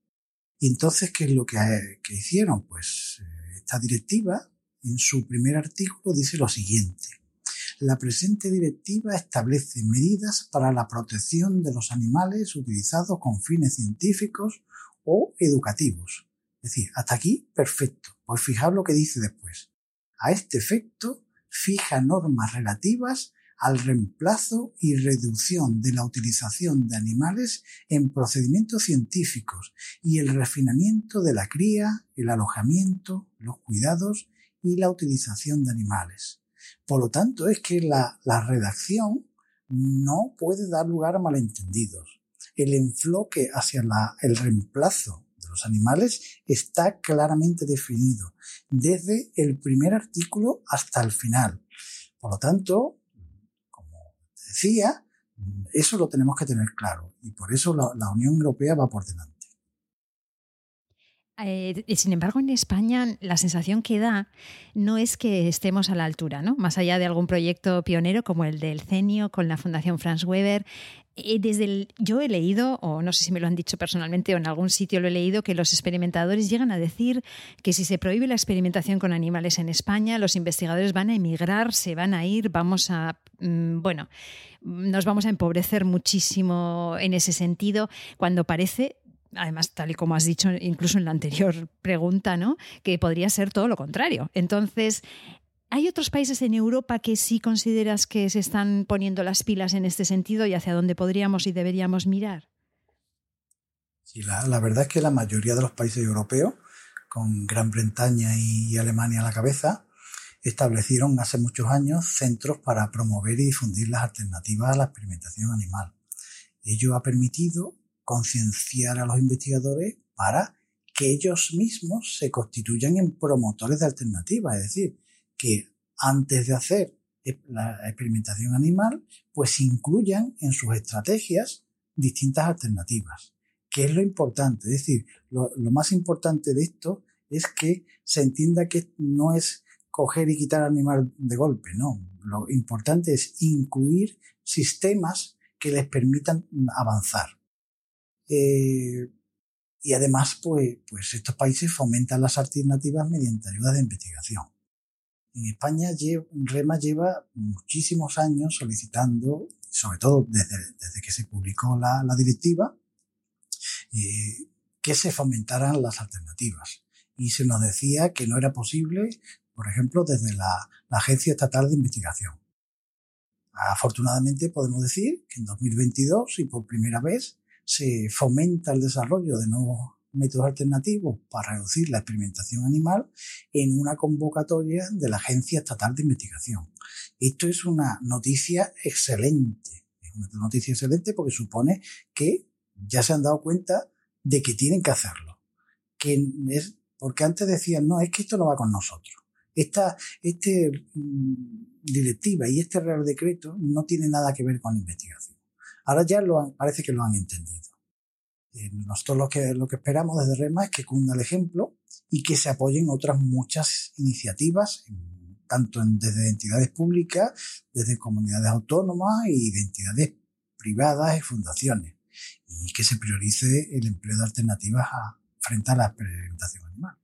Y entonces, ¿qué es lo que, que hicieron? Pues eh, esta directiva, en su primer artículo, dice lo siguiente. La presente directiva establece medidas para la protección de los animales utilizados con fines científicos o educativos. Es decir, hasta aquí, perfecto. Pues fijaos lo que dice después. A este efecto, fija normas relativas al reemplazo y reducción de la utilización de animales en procedimientos científicos y el refinamiento de la cría, el alojamiento, los cuidados y la utilización de animales. Por lo tanto, es que la, redacción no puede dar lugar a malentendidos. El enfoque hacia el reemplazo de los animales está claramente definido, desde el primer artículo hasta el final. Por lo tanto, como decía, eso lo tenemos que tener claro y por eso la Unión Europea va por delante. Eh, sin embargo, en España la sensación que da no es que estemos a la altura, ¿no? Más allá de algún proyecto pionero como el del CENIO con la Fundación Franz Weber. Eh, desde el, yo he leído, o no sé si me lo han dicho personalmente o en algún sitio lo he leído, que los experimentadores llegan a decir que si se prohíbe la experimentación con animales en España, los investigadores van a emigrar, se van a ir, vamos a, mm, bueno, nos vamos a empobrecer muchísimo en ese sentido, cuando parece además, tal y como has dicho incluso en la anterior pregunta, ¿no? Que podría ser todo lo contrario. Entonces, ¿Hay otros países en Europa que sí consideras que se están poniendo las pilas en este sentido y hacia dónde podríamos y deberíamos mirar? Sí, la, la verdad es que la mayoría de los países europeos, con Gran Bretaña y Alemania a la cabeza, establecieron hace muchos años centros para promover y difundir las alternativas a la experimentación animal. Ello ha permitido concienciar a los investigadores para que ellos mismos se constituyan en promotores de alternativas, es decir, que antes de hacer la experimentación animal, pues incluyan en sus estrategias distintas alternativas. ¿Qué es lo importante? Es decir, lo, más importante de esto es que se entienda que no es coger y quitar al animal de golpe, no. Lo importante es incluir sistemas que les permitan avanzar. Eh, y además, pues, pues estos países fomentan las alternativas mediante ayuda de investigación. En España REMA lleva muchísimos años solicitando, sobre todo desde, que se publicó la, directiva, eh, que se fomentaran las alternativas. Y se nos decía que no era posible, por ejemplo, desde la, la Agencia Estatal de Investigación. Afortunadamente podemos decir que en 2022 y por primera vez se fomenta el desarrollo de nuevos métodos alternativos para reducir la experimentación animal en una convocatoria de la Agencia Estatal de Investigación. Esto es una noticia excelente. Es una noticia excelente porque supone que ya se han dado cuenta de que tienen que hacerlo. Que es, porque antes decían, no, es que esto no va con nosotros. Esta este, mm, directiva y este Real Decreto no tiene nada que ver con investigación. Ahora ya lo parece que lo han entendido. Eh, nosotros lo que, lo que esperamos desde REMA es que cunda el ejemplo y que se apoyen otras muchas iniciativas, tanto desde entidades públicas, desde comunidades autónomas y de entidades privadas y fundaciones, y que se priorice el empleo de alternativas a, frente a la experimentación animal.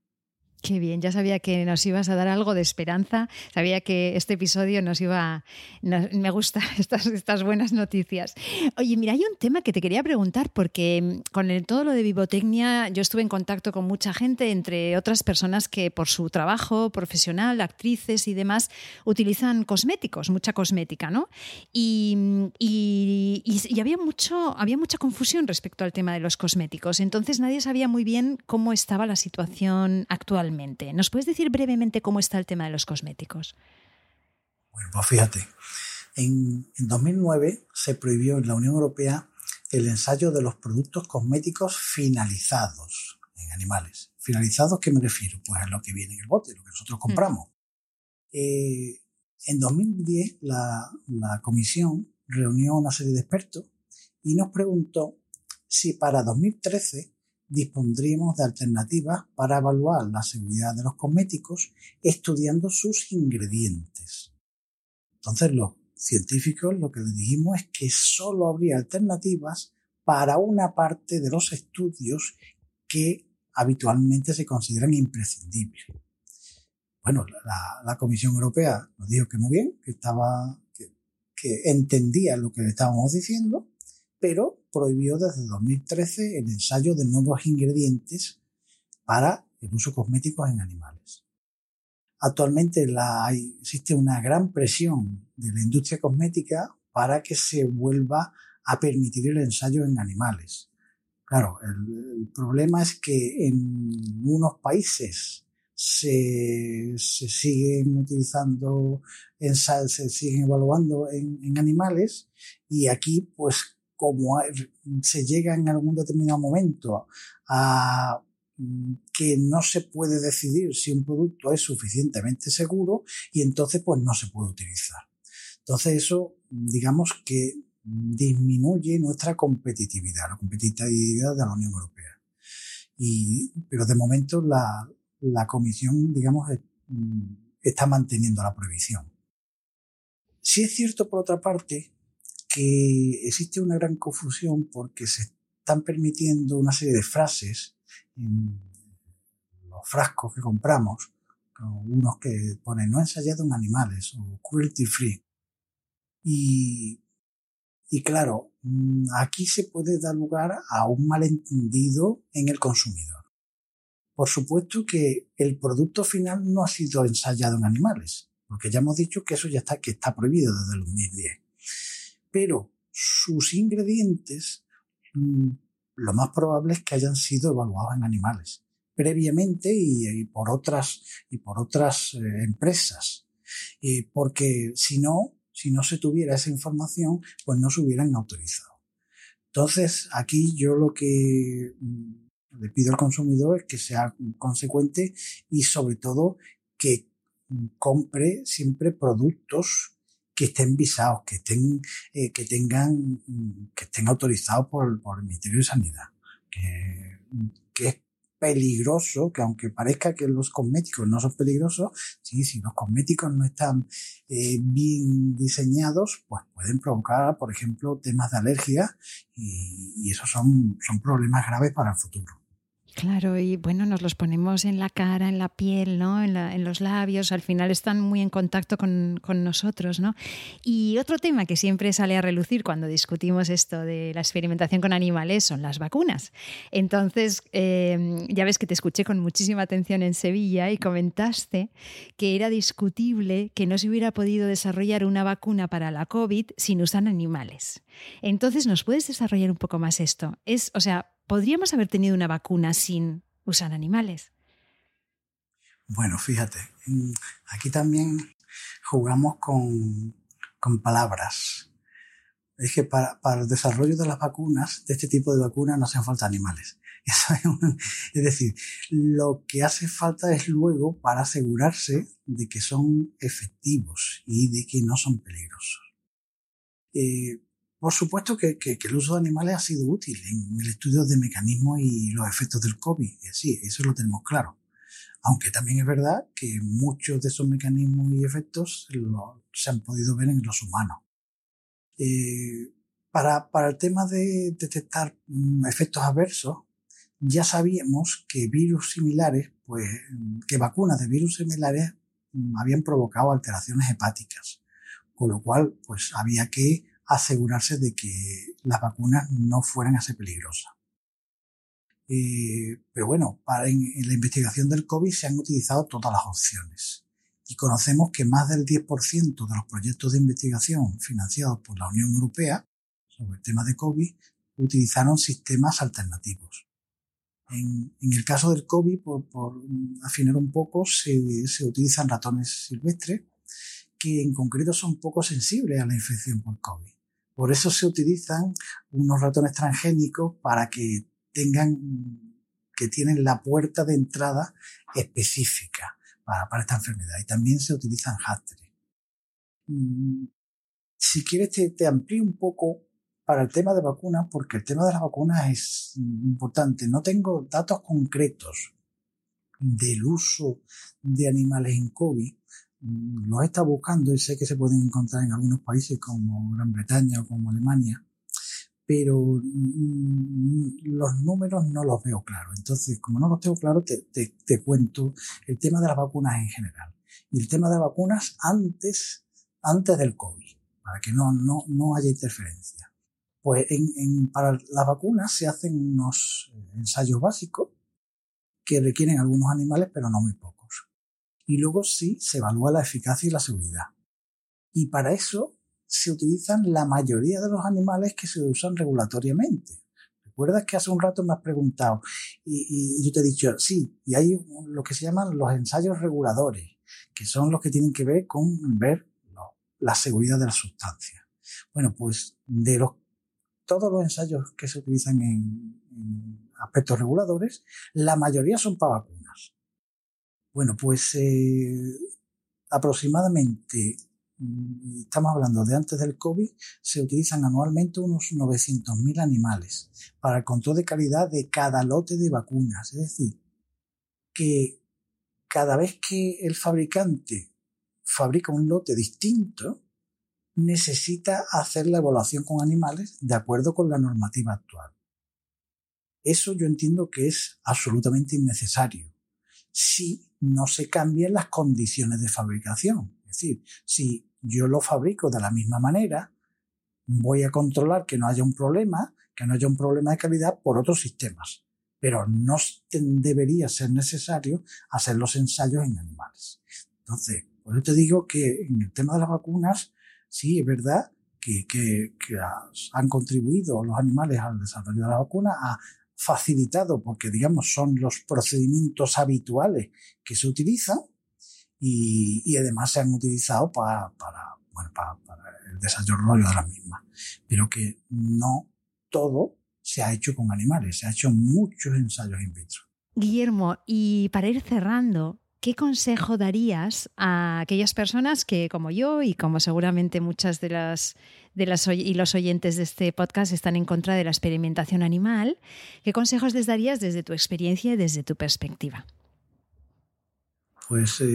Qué bien, ya sabía que nos ibas a dar algo de esperanza, sabía que este episodio nos iba... me gusta estas, buenas noticias. Oye, mira, hay un tema que te quería preguntar porque mm, con todo lo de Vivotecnia yo estuve en contacto con mucha gente, entre otras personas que por su trabajo profesional, actrices y demás, utilizan cosméticos, mucha cosmética, ¿no? Y, y, y había, mucho, había mucha confusión respecto al tema de los cosméticos, entonces nadie sabía muy bien cómo estaba la situación actual ¿Nos puedes decir brevemente cómo está el tema de los cosméticos? Bueno, pues fíjate, en, 2009 se prohibió en la Unión Europea el ensayo de los productos cosméticos finalizados en animales. ¿Finalizados qué me refiero? Pues a lo que viene en el bote, lo que nosotros mm. compramos. Eh, en 2010 la, la comisión reunió una serie de expertos y nos preguntó si para 2013 dispondríamos de alternativas para evaluar la seguridad de los cosméticos estudiando sus ingredientes. Entonces los científicos lo que le dijimos es que solo habría alternativas para una parte de los estudios que habitualmente se consideran imprescindibles. Bueno, la, Comisión Europea nos dijo que muy bien, que estaba, que entendía lo que le estábamos diciendo, pero prohibió desde 2013 el ensayo de nuevos ingredientes para el uso cosmético en animales. Actualmente existe una gran presión de la industria cosmética para que se vuelva a permitir el ensayo en animales. Claro, el, problema es que en unos países se, siguen utilizando, se siguen evaluando en, en animales y aquí pues como se llega en algún determinado momento a mm, que no se puede decidir si un producto es suficientemente seguro y entonces pues no se puede utilizar. Entonces eso digamos que disminuye nuestra competitividad, la competitividad de la Unión Europea. Y, pero de momento la, la Comisión, digamos, mm, está manteniendo la prohibición. Si es cierto, por otra parte, que existe una gran confusión porque se están permitiendo una serie de frases en los frascos que compramos, unos que ponen no ensayado en animales o cruelty free. Y, y claro, mm, aquí se puede dar lugar a un malentendido en el consumidor. Por supuesto que el producto final no ha sido ensayado en animales, porque ya hemos dicho que eso ya está, que está prohibido desde el 2010. Pero sus ingredientes, mm, lo más probable es que hayan sido evaluados en animales previamente y, por otras y por otras eh, empresas, porque si no, si no se tuviera esa información, pues no se hubieran autorizado. Entonces, aquí yo lo que mm, le pido al consumidor es que sea consecuente y sobre todo que compre siempre productos que estén visados, que estén, eh, que tengan, que estén autorizados por, por, el Ministerio de Sanidad, que, es peligroso, que aunque parezca que los cosméticos no son peligrosos, sí, si los cosméticos no están eh, bien diseñados, pues pueden provocar, por ejemplo, temas de alergia y, y esos son, son problemas graves para el futuro. Claro, y bueno, nos los ponemos en la cara, en la piel, ¿no? En, los labios, al final están muy en contacto con, nosotros, ¿no? Y otro tema que siempre sale a relucir cuando discutimos esto de la experimentación con animales son las vacunas. Entonces, eh, ya ves que te escuché con muchísima atención en Sevilla y comentaste que era discutible que no se hubiera podido desarrollar una vacuna para la COVID sin usar animales. Entonces, ¿nos puedes desarrollar un poco más esto? Es, o sea, ¿podríamos haber tenido una vacuna sin usar animales? Bueno, fíjate, mm, aquí también jugamos con, palabras. Es que para, el desarrollo de las vacunas, de este tipo de vacunas, no hacen falta animales. es, decir, lo que hace falta es luego para asegurarse de que son efectivos y de que no son peligrosos. Eh, por supuesto que, el uso de animales ha sido útil en el estudio de mecanismos y los efectos del COVID. Sí, eso lo tenemos claro. Aunque también es verdad que muchos de esos mecanismos y efectos se han podido ver en los humanos. Eh, para, para el tema de detectar mm, efectos adversos, ya sabíamos que virus similares, pues, que vacunas de virus similares mm, habían provocado alteraciones hepáticas. Con lo cual, pues había que asegurarse de que las vacunas no fueran a ser peligrosas. Eh, pero bueno, en, la investigación del COVID se han utilizado todas las opciones y conocemos que más del 10% de los proyectos de investigación financiados por la Unión Europea sobre el tema de COVID utilizaron sistemas alternativos. En, el caso del COVID, por, afinar un poco, se utilizan ratones silvestres que en concreto son poco sensibles a la infección por COVID. Por eso se utilizan unos ratones transgénicos para que tengan, que tienen la puerta de entrada específica para, esta enfermedad. Y también se utilizan hásteres. Mm, si quieres te, te amplío un poco para el tema de vacunas, porque el tema de las vacunas es importante. No tengo datos concretos del uso de animales en COVID, los estado buscando y sé que se pueden encontrar en algunos países como Gran Bretaña o como Alemania, pero mm, los números no los veo claros. Entonces, como no los tengo claros, te, te, cuento el tema de las vacunas en general y el tema de vacunas antes, antes del COVID, para que no, no, no haya interferencia. Pues en, en, para las vacunas se hacen unos ensayos básicos que requieren algunos animales, pero no muy pocos y luego sí se evalúa la eficacia y la seguridad. Y para eso se utilizan la mayoría de los animales que se usan regulatoriamente. ¿Recuerdas que hace un rato me has preguntado? Y, yo te he dicho, sí, y hay lo que se llaman los ensayos reguladores, que son los que tienen que ver con ver la seguridad de la sustancia. Bueno, pues de los, todos los ensayos que se utilizan en, en aspectos reguladores, la mayoría son para vacunas. Bueno, pues eh, aproximadamente, mm, estamos hablando de antes del COVID, se utilizan anualmente unos 900.000 animales para el control de calidad de cada lote de vacunas. Es decir, que cada vez que el fabricante fabrica un lote distinto, necesita hacer la evaluación con animales de acuerdo con la normativa actual. Eso yo entiendo que es absolutamente innecesario si no se cambian las condiciones de fabricación. Es decir, si yo lo fabrico de la misma manera, voy a controlar que no haya un problema, que no haya un problema de calidad por otros sistemas. Pero no debería ser necesario hacer los ensayos en animales. Entonces, por eso te digo que en el tema de las vacunas, sí, es verdad que, que, han contribuido los animales al desarrollo de la vacuna, ha facilitado, porque digamos son los procedimientos habituales que se utilizan y, y además se han utilizado para, para, bueno, para, para el desarrollo de las mismas. Pero que no todo se ha hecho con animales, se ha hecho muchos ensayos in vitro. Guillermo, y para ir cerrando, ¿qué consejo darías a aquellas personas que, como yo y como seguramente muchas de las, y los oyentes de este podcast están en contra de la experimentación animal, ¿qué consejos les darías desde tu experiencia y desde tu perspectiva? Pues eh,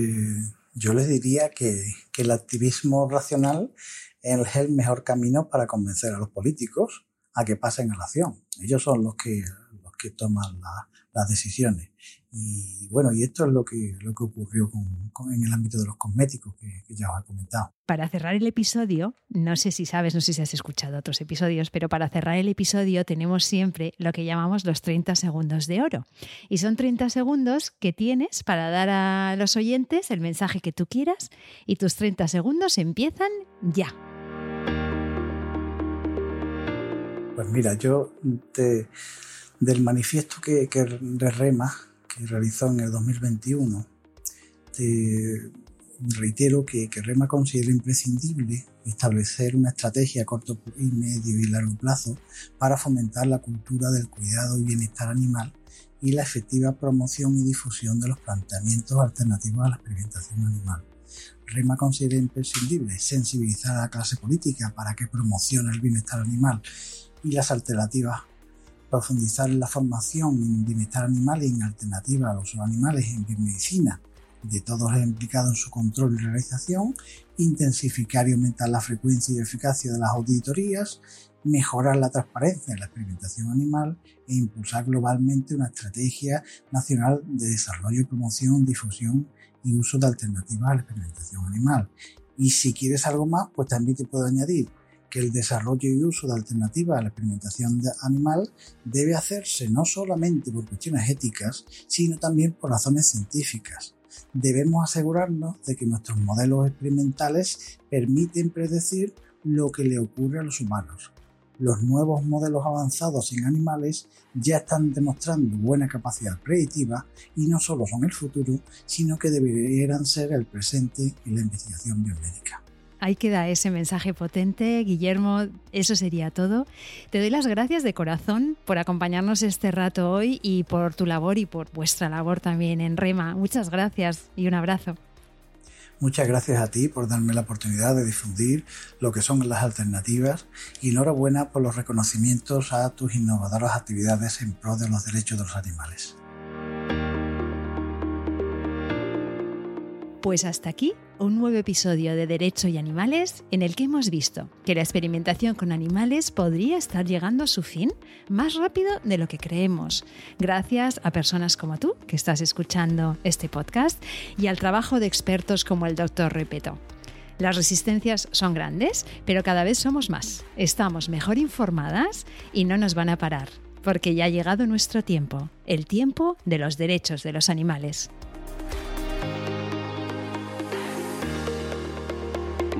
yo les diría que, que el activismo racional es el mejor camino para convencer a los políticos a que pasen a la acción. Ellos son los que, los que toman las decisiones. Y bueno, y esto es lo que, lo que ocurrió con, en el ámbito de los cosméticos que, ya os he comentado. Para cerrar el episodio, no sé si sabes, no sé si has escuchado otros episodios, pero para cerrar el episodio tenemos siempre lo que llamamos los 30 segundos de oro. Y son 30 segundos que tienes para dar a los oyentes el mensaje que tú quieras y tus 30 segundos empiezan ya. Pues mira, yo del manifiesto que, de REMA, que realizó en el 2021, te reitero que, que REMA considera imprescindible establecer una estrategia a corto y medio y largo plazo para fomentar la cultura del cuidado y bienestar animal y la efectiva promoción y difusión de los planteamientos alternativos a la experimentación animal. REMA considera imprescindible sensibilizar a la clase política para que promocione el bienestar animal y las alternativas. Profundizar en la formación en bienestar animal y en alternativas a los animales en biomedicina de todos los implicados en su control y realización, intensificar y aumentar la frecuencia y eficacia de las auditorías, mejorar la transparencia en la experimentación animal e impulsar globalmente una estrategia nacional de desarrollo, promoción, difusión y uso de alternativas a la experimentación animal. Y si quieres algo más, pues también te puedo añadir que el desarrollo y uso de alternativas a la experimentación animal debe hacerse no solamente por cuestiones éticas, sino también por razones científicas. Debemos asegurarnos de que nuestros modelos experimentales permiten predecir lo que le ocurre a los humanos. Los nuevos modelos avanzados en animales ya están demostrando buena capacidad predictiva y no solo son el futuro, sino que deberían ser el presente en la investigación biomédica. Ahí queda ese mensaje potente. Guillermo, eso sería todo. Te doy las gracias de corazón por acompañarnos este rato hoy y por tu labor y por vuestra labor también en REMA. Muchas gracias y un abrazo. Muchas gracias a ti por darme la oportunidad de difundir lo que son las alternativas y enhorabuena por los reconocimientos a tus innovadoras actividades en pro de los derechos de los animales. Pues hasta aquí un nuevo episodio de Derecho y Animales en el que hemos visto que la experimentación con animales podría estar llegando a su fin más rápido de lo que creemos, gracias a personas como tú que estás escuchando este podcast y al trabajo de expertos como el doctor Repeto. Las resistencias son grandes, pero cada vez somos más. Estamos mejor informadas y no nos van a parar, porque ya ha llegado nuestro tiempo, el tiempo de los derechos de los animales.